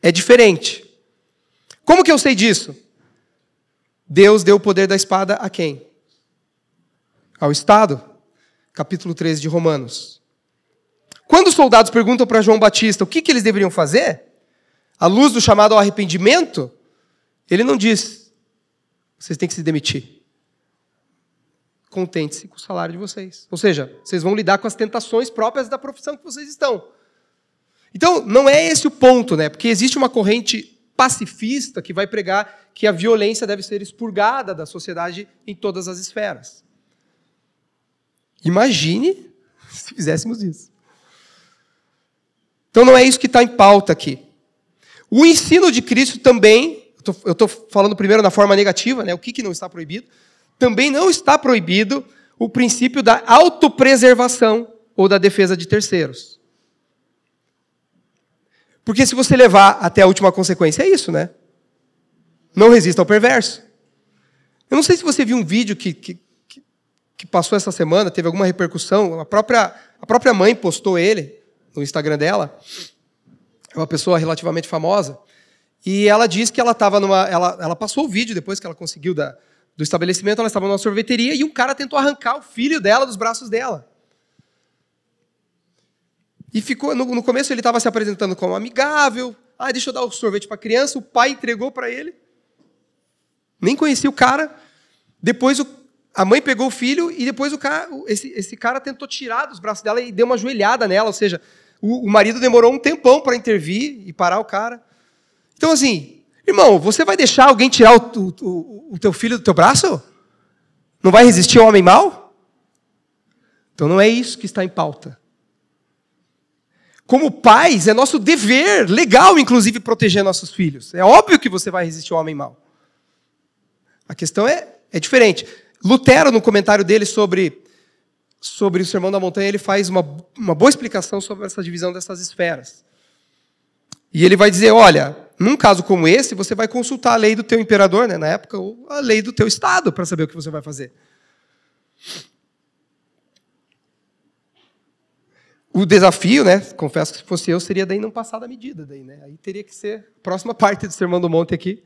Speaker 2: É diferente. Como que eu sei disso? Deus deu o poder da espada a quem? Ao Estado. Capítulo 13 de Romanos. Quando os soldados perguntam para João Batista o que, que eles deveriam fazer, à luz do chamado ao arrependimento, ele não diz: vocês têm que se demitir. Contente-se com o salário de vocês. Ou seja, vocês vão lidar com as tentações próprias da profissão que vocês estão. Então, não é esse o ponto, né? Porque existe uma corrente pacifista que vai pregar que a violência deve ser expurgada da sociedade em todas as esferas. Imagine se fizéssemos isso. Então não é isso que está em pauta aqui. O ensino de Cristo também, eu estou falando primeiro na forma negativa, né, o que, que não está proibido, também não está proibido o princípio da autopreservação ou da defesa de terceiros. Porque se você levar até a última consequência, é isso, né? Não resista ao perverso. Eu não sei se você viu um vídeo que, que, que passou essa semana, teve alguma repercussão. A própria, a própria mãe postou ele no Instagram dela. É uma pessoa relativamente famosa. E ela disse que ela estava numa. Ela, ela passou o vídeo depois que ela conseguiu da, do estabelecimento, ela estava numa sorveteria e um cara tentou arrancar o filho dela dos braços dela. E ficou no, no começo ele estava se apresentando como amigável. Ah, deixa eu dar o sorvete para a criança. O pai entregou para ele. Nem conhecia o cara. Depois o, a mãe pegou o filho e depois o cara, esse, esse cara tentou tirar dos braços dela e deu uma joelhada nela. Ou seja, o, o marido demorou um tempão para intervir e parar o cara. Então, assim, irmão, você vai deixar alguém tirar o, o, o teu filho do teu braço? Não vai resistir ao homem mau? Então não é isso que está em pauta. Como pais, é nosso dever, legal, inclusive, proteger nossos filhos. É óbvio que você vai resistir ao homem mau. A questão é, é diferente. Lutero, no comentário dele sobre, sobre o Sermão da Montanha, ele faz uma, uma boa explicação sobre essa divisão dessas esferas. E ele vai dizer: olha, num caso como esse, você vai consultar a lei do teu imperador, né, na época, ou a lei do teu estado, para saber o que você vai fazer. O desafio, né? Confesso que se fosse eu, seria daí não passar da medida. Daí, né? Aí teria que ser a próxima parte do Sermão do Monte aqui,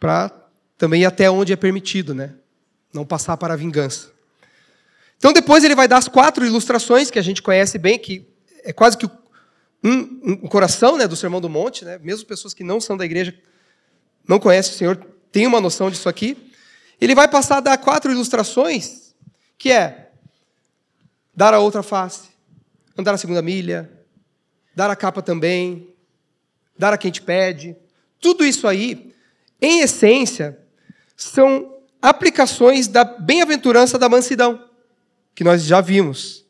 Speaker 2: para também ir até onde é permitido, né? Não passar para a vingança. Então depois ele vai dar as quatro ilustrações que a gente conhece bem, que é quase que um, um coração né, do Sermão do Monte, né? Mesmo pessoas que não são da igreja, não conhecem o Senhor, têm uma noção disso aqui. Ele vai passar a dar quatro ilustrações, que é dar a outra face, andar a segunda milha, dar a capa também, dar a quem te pede. Tudo isso aí, em essência, são aplicações da bem-aventurança da mansidão, que nós já vimos.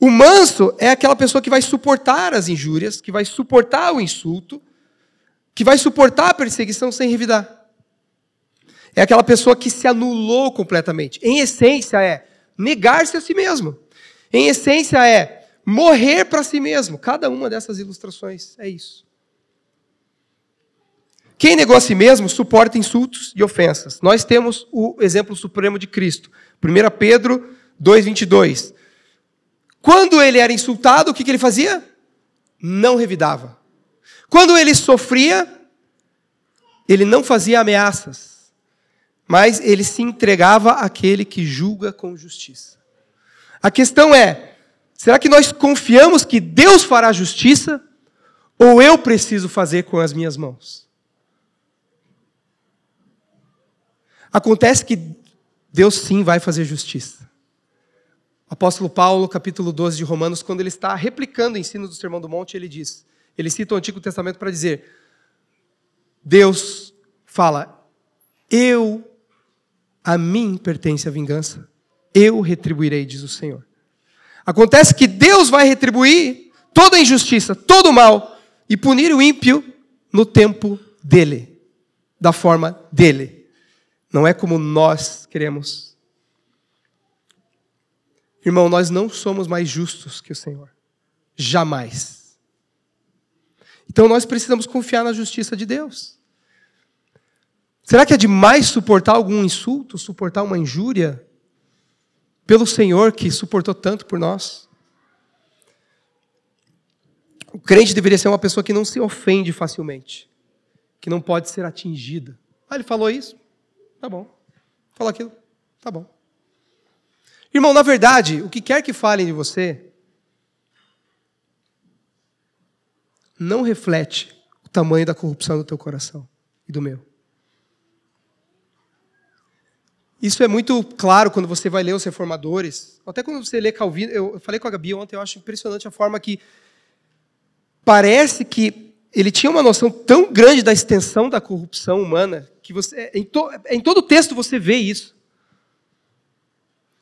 Speaker 2: O manso é aquela pessoa que vai suportar as injúrias, que vai suportar o insulto, que vai suportar a perseguição sem revidar. É aquela pessoa que se anulou completamente. Em essência, é negar-se a si mesmo. Em essência, é morrer para si mesmo. Cada uma dessas ilustrações é isso. Quem negou a si mesmo suporta insultos e ofensas. Nós temos o exemplo supremo de Cristo. 1 Pedro 2,22. Quando ele era insultado, o que, que ele fazia? Não revidava. Quando ele sofria, ele não fazia ameaças, mas ele se entregava àquele que julga com justiça. A questão é: Será que nós confiamos que Deus fará justiça? Ou eu preciso fazer com as minhas mãos? Acontece que Deus sim vai fazer justiça. Apóstolo Paulo, capítulo 12 de Romanos, quando ele está replicando o ensino do Sermão do Monte, ele diz, ele cita o Antigo Testamento para dizer: Deus fala, eu, a mim pertence a vingança, eu retribuirei, diz o Senhor. Acontece que Deus vai retribuir toda injustiça, todo o mal e punir o ímpio no tempo dele, da forma dele. Não é como nós queremos. Irmão, nós não somos mais justos que o Senhor. Jamais. Então nós precisamos confiar na justiça de Deus. Será que é demais suportar algum insulto, suportar uma injúria pelo Senhor que suportou tanto por nós? O crente deveria ser uma pessoa que não se ofende facilmente, que não pode ser atingida. Ah, ele falou isso? Tá bom. Falou aquilo? Tá bom. Irmão, na verdade, o que quer que falem de você, não reflete o tamanho da corrupção do teu coração e do meu. Isso é muito claro quando você vai ler os reformadores. Até quando você lê Calvino, eu falei com a Gabi ontem, eu acho impressionante a forma que parece que ele tinha uma noção tão grande da extensão da corrupção humana que você, em, to, em todo texto você vê isso.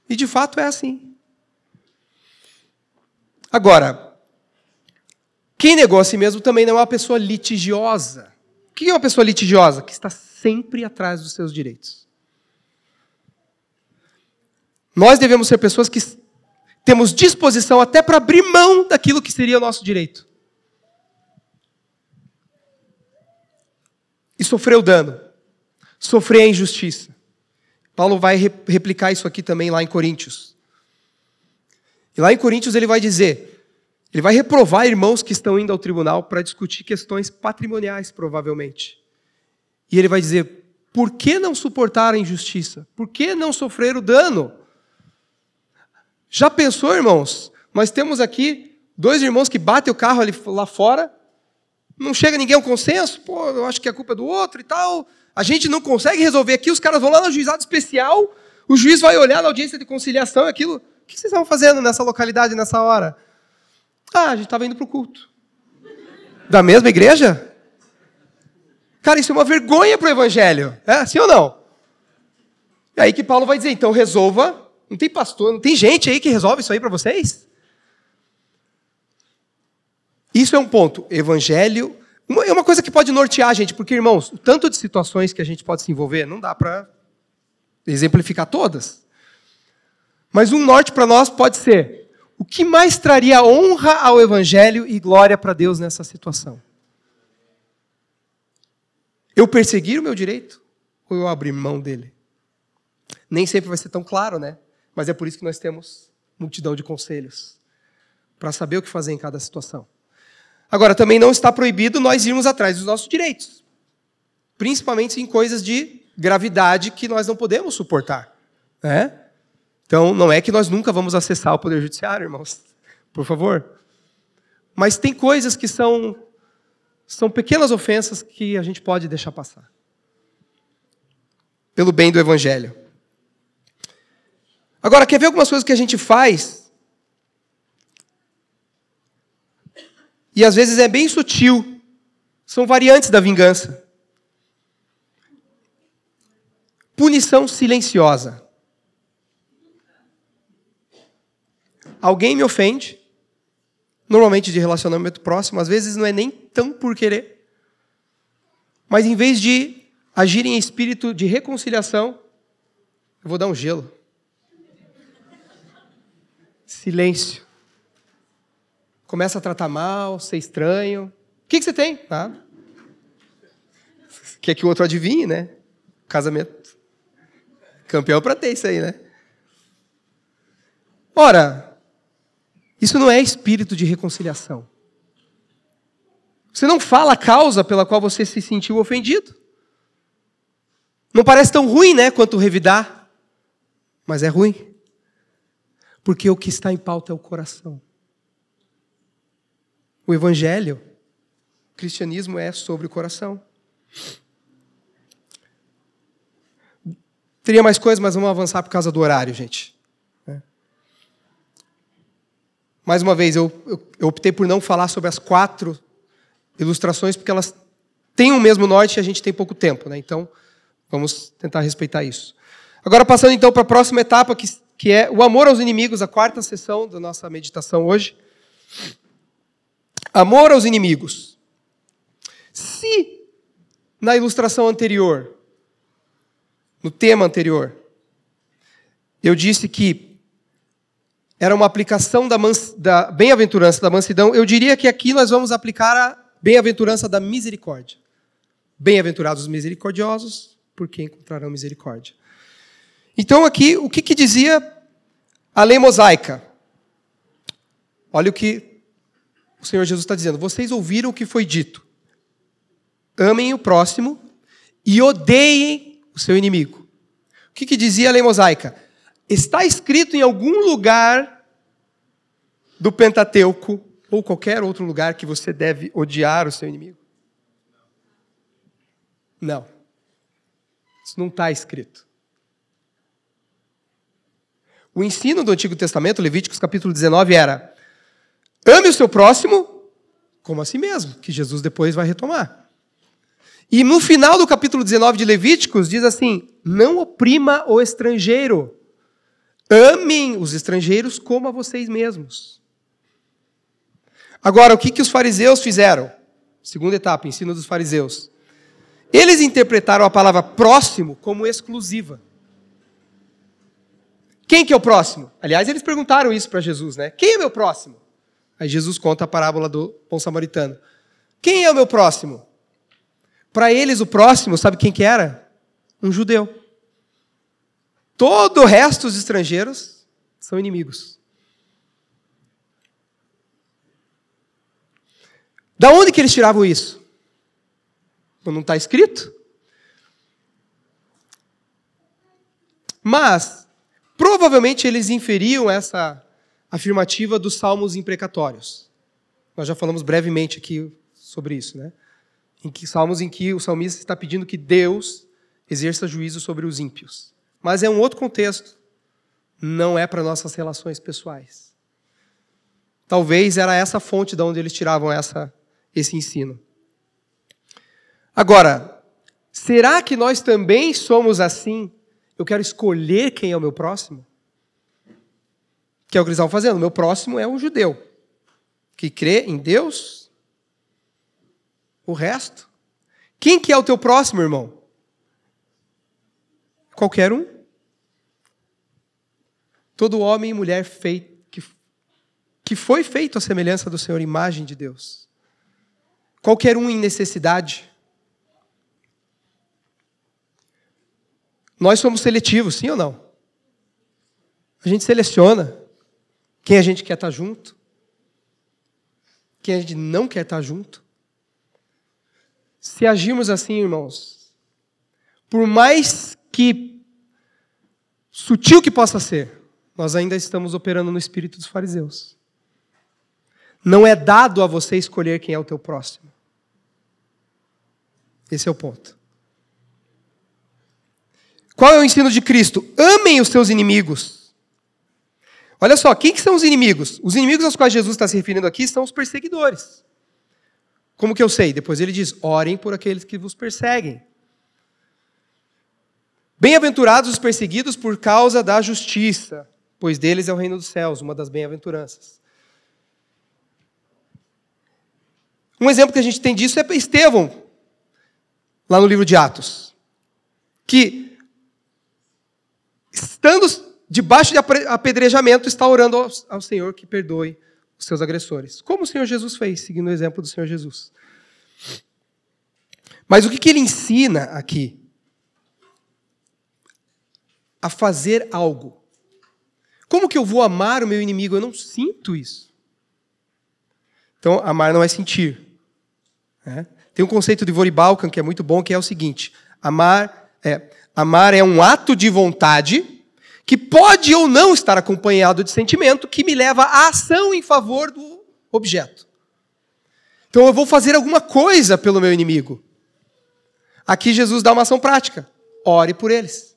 Speaker 2: E de fato é assim. Agora, quem a si mesmo também não é uma pessoa litigiosa. O que é uma pessoa litigiosa? Que está sempre atrás dos seus direitos. Nós devemos ser pessoas que temos disposição até para abrir mão daquilo que seria o nosso direito. e sofreu dano, sofrer a injustiça. Paulo vai replicar isso aqui também lá em Coríntios. E lá em Coríntios ele vai dizer, ele vai reprovar irmãos que estão indo ao tribunal para discutir questões patrimoniais, provavelmente. E ele vai dizer: por que não suportar a injustiça? Por que não sofrer o dano? Já pensou, irmãos? Nós temos aqui dois irmãos que batem o carro ali lá fora não chega ninguém a um consenso, pô, eu acho que a culpa é do outro e tal. A gente não consegue resolver aqui, os caras vão lá no juizado especial, o juiz vai olhar na audiência de conciliação aquilo. O que vocês estavam fazendo nessa localidade, nessa hora? Ah, a gente estava indo para o culto. Da mesma igreja? Cara, isso é uma vergonha para o evangelho. É sim ou não? É aí que Paulo vai dizer, então resolva. Não tem pastor, não tem gente aí que resolve isso aí para vocês? Isso é um ponto. Evangelho é uma coisa que pode nortear a gente, porque, irmãos, o tanto de situações que a gente pode se envolver, não dá para exemplificar todas. Mas um norte para nós pode ser: o que mais traria honra ao Evangelho e glória para Deus nessa situação? Eu perseguir o meu direito ou eu abrir mão dele? Nem sempre vai ser tão claro, né? Mas é por isso que nós temos multidão de conselhos para saber o que fazer em cada situação. Agora, também não está proibido nós irmos atrás dos nossos direitos, principalmente em coisas de gravidade que nós não podemos suportar. Né? Então, não é que nós nunca vamos acessar o Poder Judiciário, irmãos, por favor. Mas tem coisas que são, são pequenas ofensas que a gente pode deixar passar. Pelo bem do Evangelho. Agora, quer ver algumas coisas que a gente faz E às vezes é bem sutil. São variantes da vingança. Punição silenciosa. Alguém me ofende, normalmente de relacionamento próximo, às vezes não é nem tão por querer, mas em vez de agir em espírito de reconciliação, eu vou dar um gelo. Silêncio começa a tratar mal, ser estranho. O que, que você tem? Nada. Quer que o outro adivinhe, né? Casamento. Campeão para ter isso aí, né? Ora, isso não é espírito de reconciliação. Você não fala a causa pela qual você se sentiu ofendido. Não parece tão ruim, né, quanto revidar, mas é ruim. Porque o que está em pauta é o coração. O Evangelho, o cristianismo é sobre o coração. Teria mais coisas, mas vamos avançar por causa do horário, gente. É. Mais uma vez, eu, eu, eu, optei por não falar sobre as quatro ilustrações, porque elas têm o mesmo norte e a gente tem pouco tempo. Né? Então, vamos tentar respeitar isso. Agora, passando então para a próxima etapa, que, que é o amor aos inimigos, a quarta sessão da nossa meditação hoje. Amor aos inimigos. Se na ilustração anterior, no tema anterior, eu disse que era uma aplicação da, da bem-aventurança da mansidão, eu diria que aqui nós vamos aplicar a bem-aventurança da misericórdia. Bem-aventurados os misericordiosos, porque encontrarão misericórdia. Então, aqui, o que, que dizia a lei mosaica? Olha o que o Senhor Jesus está dizendo. Vocês ouviram o que foi dito. Amem o próximo e odeiem o seu inimigo. O que, que dizia a lei mosaica? Está escrito em algum lugar do Pentateuco ou qualquer outro lugar que você deve odiar o seu inimigo? Não. Isso não está escrito. O ensino do Antigo Testamento, Levíticos capítulo 19, era: ame o seu próximo como a si mesmo, que Jesus depois vai retomar. E no final do capítulo 19 de Levíticos, diz assim: não oprima o estrangeiro. Amem os estrangeiros como a vocês mesmos. Agora, o que, que os fariseus fizeram? Segunda etapa, ensino dos fariseus. Eles interpretaram a palavra próximo como exclusiva. Quem que é o próximo? Aliás, eles perguntaram isso para Jesus, né? Quem é meu próximo? Aí Jesus conta a parábola do bom samaritano. Quem é o meu próximo? Para eles, o próximo, sabe quem que era? Um judeu. Todo o resto dos estrangeiros são inimigos. Da onde que eles tiravam isso? Não está escrito? Mas, provavelmente eles inferiam essa afirmativa dos salmos imprecatórios. Nós já falamos brevemente aqui sobre isso, né? Em que salmos em que o salmista está pedindo que Deus exerça juízo sobre os ímpios. Mas é um outro contexto. Não é para nossas relações pessoais. Talvez era essa fonte de onde eles tiravam essa, esse ensino. Agora, será que nós também somos assim? Eu quero escolher quem é o meu próximo? Que é o que eles estão fazendo. Meu próximo é um judeu que crê em Deus. O resto. Quem que é o teu próximo, irmão? Qualquer um. Todo homem e mulher feito, que, que foi feito à semelhança do Senhor, imagem de Deus. Qualquer um em necessidade. Nós somos seletivos, sim ou não? A gente seleciona quem a gente quer estar junto, quem a gente não quer estar junto. Se agirmos assim, irmãos, por mais que sutil que possa ser, nós ainda estamos operando no espírito dos fariseus. Não é dado a você escolher quem é o teu próximo. Esse é o ponto. Qual é o ensino de Cristo? Amem os seus inimigos. Olha só, quem que são os inimigos? Os inimigos aos quais Jesus está se referindo aqui são os perseguidores. Como que eu sei? Depois ele diz: orem por aqueles que vos perseguem. Bem-aventurados os perseguidos por causa da justiça, pois deles é o reino dos céus, uma das bem-aventuranças. Um exemplo que a gente tem disso é Estevão, lá no livro de Atos, que, estando debaixo de apedrejamento, está orando ao, Senhor que perdoe os seus agressores. Como o Senhor Jesus fez, seguindo o exemplo do Senhor Jesus. Mas o que, ele ensina aqui? A fazer algo como que eu vou amar o meu inimigo? Eu não sinto isso. Então, amar não é sentir. Né? Tem um conceito de Vori Balkan que é muito bom, que é o seguinte: amar é, amar é um ato de vontade que pode ou não estar acompanhado de sentimento que me leva à ação em favor do objeto. Então eu vou fazer alguma coisa pelo meu inimigo. Aqui Jesus dá uma ação prática. Ore por eles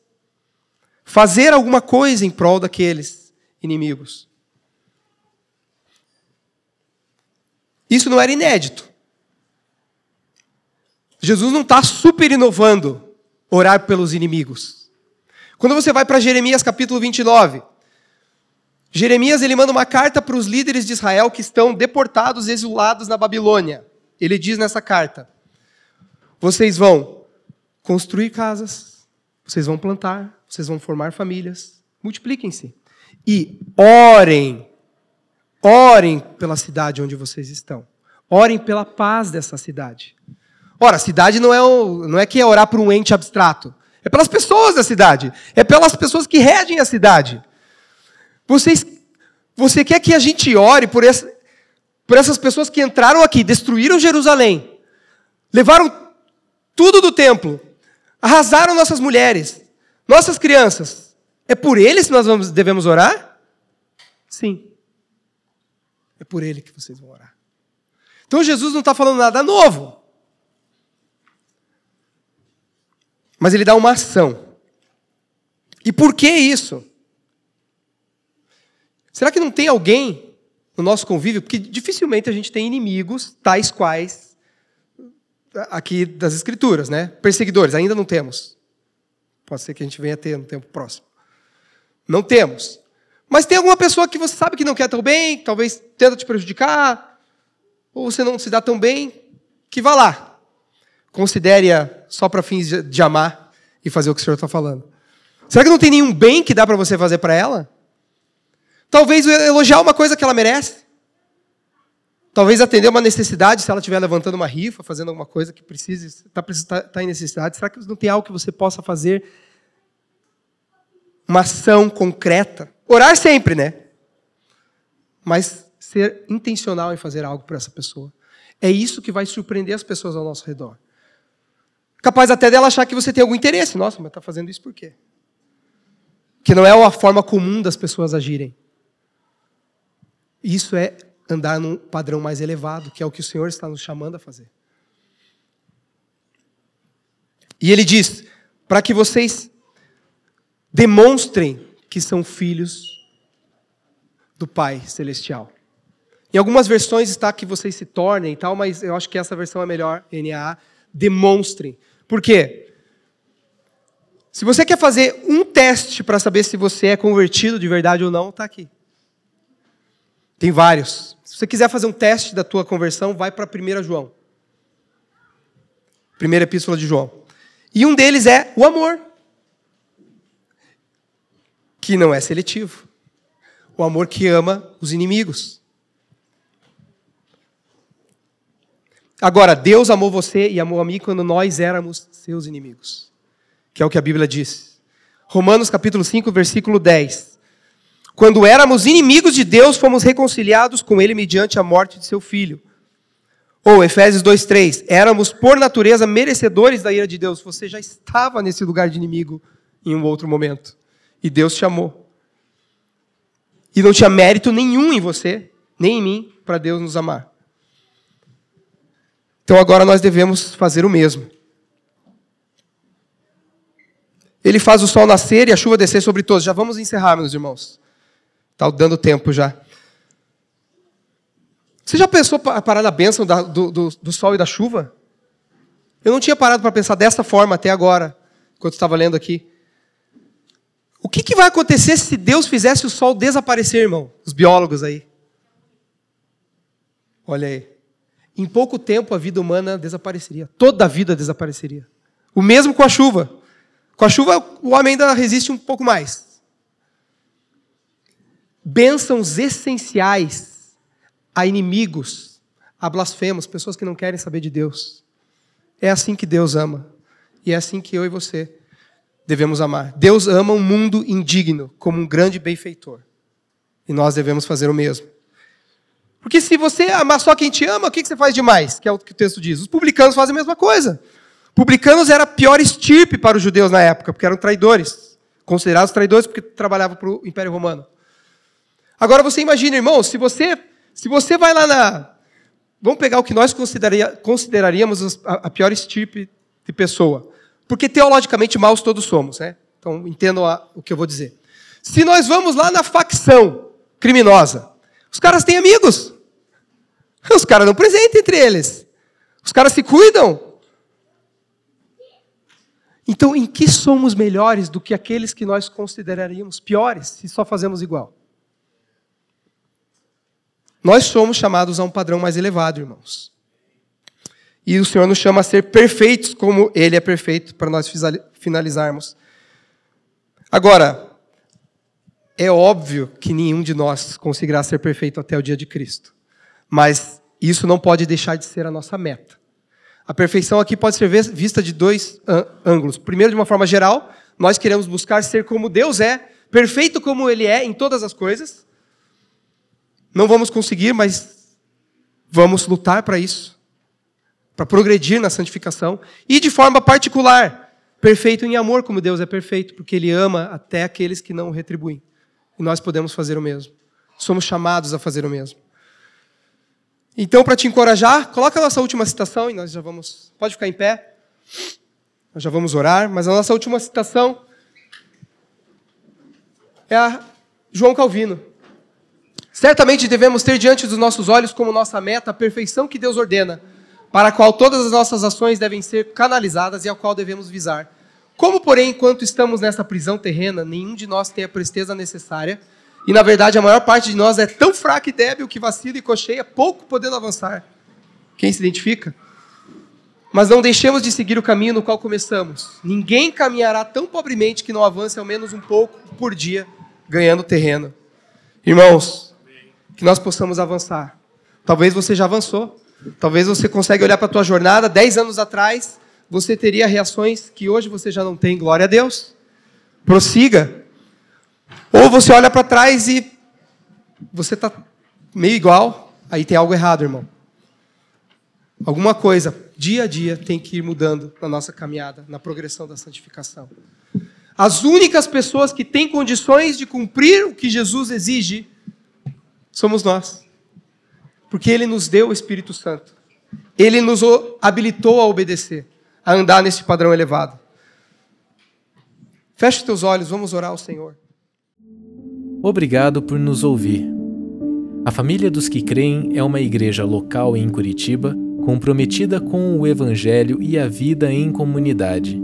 Speaker 2: fazer alguma coisa em prol daqueles inimigos. Isso não era inédito. Jesus não está super inovando orar pelos inimigos. Quando você vai para Jeremias capítulo 29, Jeremias ele manda uma carta para os líderes de Israel que estão deportados, exilados na Babilônia. Ele diz nessa carta: Vocês vão construir casas, vocês vão plantar, vocês vão formar famílias, multipliquem-se. E orem, orem pela cidade onde vocês estão. Orem pela paz dessa cidade. Ora, cidade não é, o, não é que é orar por um ente abstrato. É pelas pessoas da cidade. É pelas pessoas que regem a cidade. Vocês, você quer que a gente ore por, essa, por essas pessoas que entraram aqui, destruíram Jerusalém, levaram tudo do templo, arrasaram nossas mulheres, nossas crianças. É por eles que nós vamos, devemos orar? Sim. É por ele que vocês vão orar. Então Jesus não está falando nada novo. Mas ele dá uma ação. E por que isso? Será que não tem alguém no nosso convívio? Porque dificilmente a gente tem inimigos tais quais aqui das Escrituras, né? Perseguidores, ainda não temos. Pode ser que a gente venha ter no tempo próximo. Não temos. Mas tem alguma pessoa que você sabe que não quer tão bem, talvez tenta te prejudicar, ou você não se dá tão bem, que vá lá. Considere-a só para fins de amar e fazer o que o Senhor está falando. Será que não tem nenhum bem que dá para você fazer para ela? Talvez elogiar uma coisa que ela merece. Talvez atender uma necessidade, se ela estiver levantando uma rifa, fazendo alguma coisa que precise, está tá, tá em necessidade. Será que não tem algo que você possa fazer? Uma ação concreta. Orar sempre, né? Mas ser intencional em fazer algo para essa pessoa. É isso que vai surpreender as pessoas ao nosso redor. Capaz até dela achar que você tem algum interesse. Nossa, mas está fazendo isso por quê? Que não é a forma comum das pessoas agirem. Isso é andar num padrão mais elevado, que é o que o Senhor está nos chamando a fazer. E ele diz: para que vocês demonstrem que são filhos do Pai Celestial. Em algumas versões está que vocês se tornem e tal, mas eu acho que essa versão é melhor, NAA, demonstrem. Por quê? Se você quer fazer um teste para saber se você é convertido de verdade ou não, está aqui. Tem vários. Se você quiser fazer um teste da tua conversão, vai para 1 João. Primeira epístola de João. E um deles é o amor. Que não é seletivo. O amor que ama os inimigos. Agora, Deus amou você e amou a mim quando nós éramos seus inimigos. Que é o que a Bíblia diz. Romanos capítulo 5, versículo 10. Quando éramos inimigos de Deus, fomos reconciliados com Ele mediante a morte de seu Filho. Ou Efésios 2,3: Éramos por natureza merecedores da ira de Deus. Você já estava nesse lugar de inimigo em um outro momento. E Deus te amou. E não tinha mérito nenhum em você, nem em mim, para Deus nos amar. Então agora nós devemos fazer o mesmo. Ele faz o sol nascer e a chuva descer sobre todos. Já vamos encerrar, meus irmãos. Está dando tempo já. Você já pensou a parar na bênção da, do, do, do, sol e da chuva? Eu não tinha parado para pensar dessa forma até agora, enquanto estava lendo aqui. O que, que vai acontecer se Deus fizesse o sol desaparecer, irmão? Os biólogos aí. Olha aí. Em pouco tempo a vida humana desapareceria. Toda a vida desapareceria. O mesmo com a chuva. Com a chuva o homem ainda resiste um pouco mais bênçãos essenciais a inimigos, a blasfemos, pessoas que não querem saber de Deus. É assim que Deus ama. E é assim que eu e você devemos amar. Deus ama um mundo indigno como um grande benfeitor. E nós devemos fazer o mesmo. Porque se você amar só quem te ama, o que você faz demais? Que é o que o texto diz. Os publicanos fazem a mesma coisa. Publicanos era a pior estirpe para os judeus na época, porque eram traidores. Considerados traidores porque trabalhavam para o Império Romano. Agora você imagina, irmão, se você, se você vai lá na. Vamos pegar o que nós consideraria, consideraríamos a, a pior estirpe de pessoa. Porque teologicamente maus todos somos, né? Então entendam a, o que eu vou dizer. Se nós vamos lá na facção criminosa, os caras têm amigos. Os caras não presentam entre eles. Os caras se cuidam. Então, em que somos melhores do que aqueles que nós consideraríamos piores, se só fazemos igual? Nós somos chamados a um padrão mais elevado, irmãos. E o Senhor nos chama a ser perfeitos como Ele é perfeito, para nós finalizarmos. Agora, É óbvio que nenhum de nós conseguirá ser perfeito até o dia de Cristo. Mas isso não pode deixar de ser a nossa meta. A perfeição aqui pode ser vista de dois ângulos. Primeiro, de uma forma geral, nós queremos buscar ser como Deus é, perfeito como Ele é em todas as coisas. Não vamos conseguir, mas vamos lutar para isso, para progredir na santificação. E de forma particular, perfeito em amor, como Deus é perfeito, porque Ele ama até aqueles que não o retribuem. E nós podemos fazer o mesmo. Somos chamados a fazer o mesmo. Então, para te encorajar, coloca a nossa última citação e nós já vamos. Pode ficar em pé. Nós já vamos orar, mas a nossa última citação é a João Calvino. Certamente devemos ter diante dos nossos olhos como nossa meta a perfeição que Deus ordena, para a qual todas as nossas ações devem ser canalizadas e ao qual devemos visar. Como, porém, enquanto estamos nessa prisão terrena, nenhum de nós tem a presteza necessária, e na verdade a maior parte de nós é tão fraca e débil que vacila e cocheia, pouco podendo avançar. Quem se identifica? Mas não deixemos de seguir o caminho no qual começamos. Ninguém caminhará tão pobremente que não avance ao menos um pouco por dia, ganhando terreno. Irmãos, que nós possamos avançar. Talvez você já avançou. Talvez você consiga olhar para a tua jornada dez anos atrás você teria reações que hoje você já não tem. Glória a Deus. Prossiga. Ou você olha para trás e você está meio igual, aí tem algo errado, irmão. Alguma coisa, dia a dia, tem que ir mudando na nossa caminhada, na progressão da santificação. As únicas pessoas que têm condições de cumprir o que Jesus exige somos nós. Porque Ele nos deu o Espírito Santo. Ele nos habilitou a obedecer a andar nesse padrão elevado. Feche teus olhos, vamos orar ao Senhor.
Speaker 1: Obrigado por nos ouvir. A Família dos que Creem é uma igreja local em Curitiba comprometida com o Evangelho e a vida em comunidade.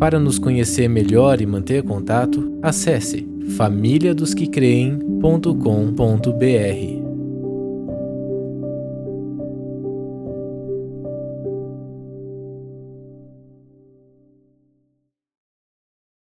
Speaker 1: Para nos conhecer melhor e manter contato, acesse famíliadosquecreem.com.br.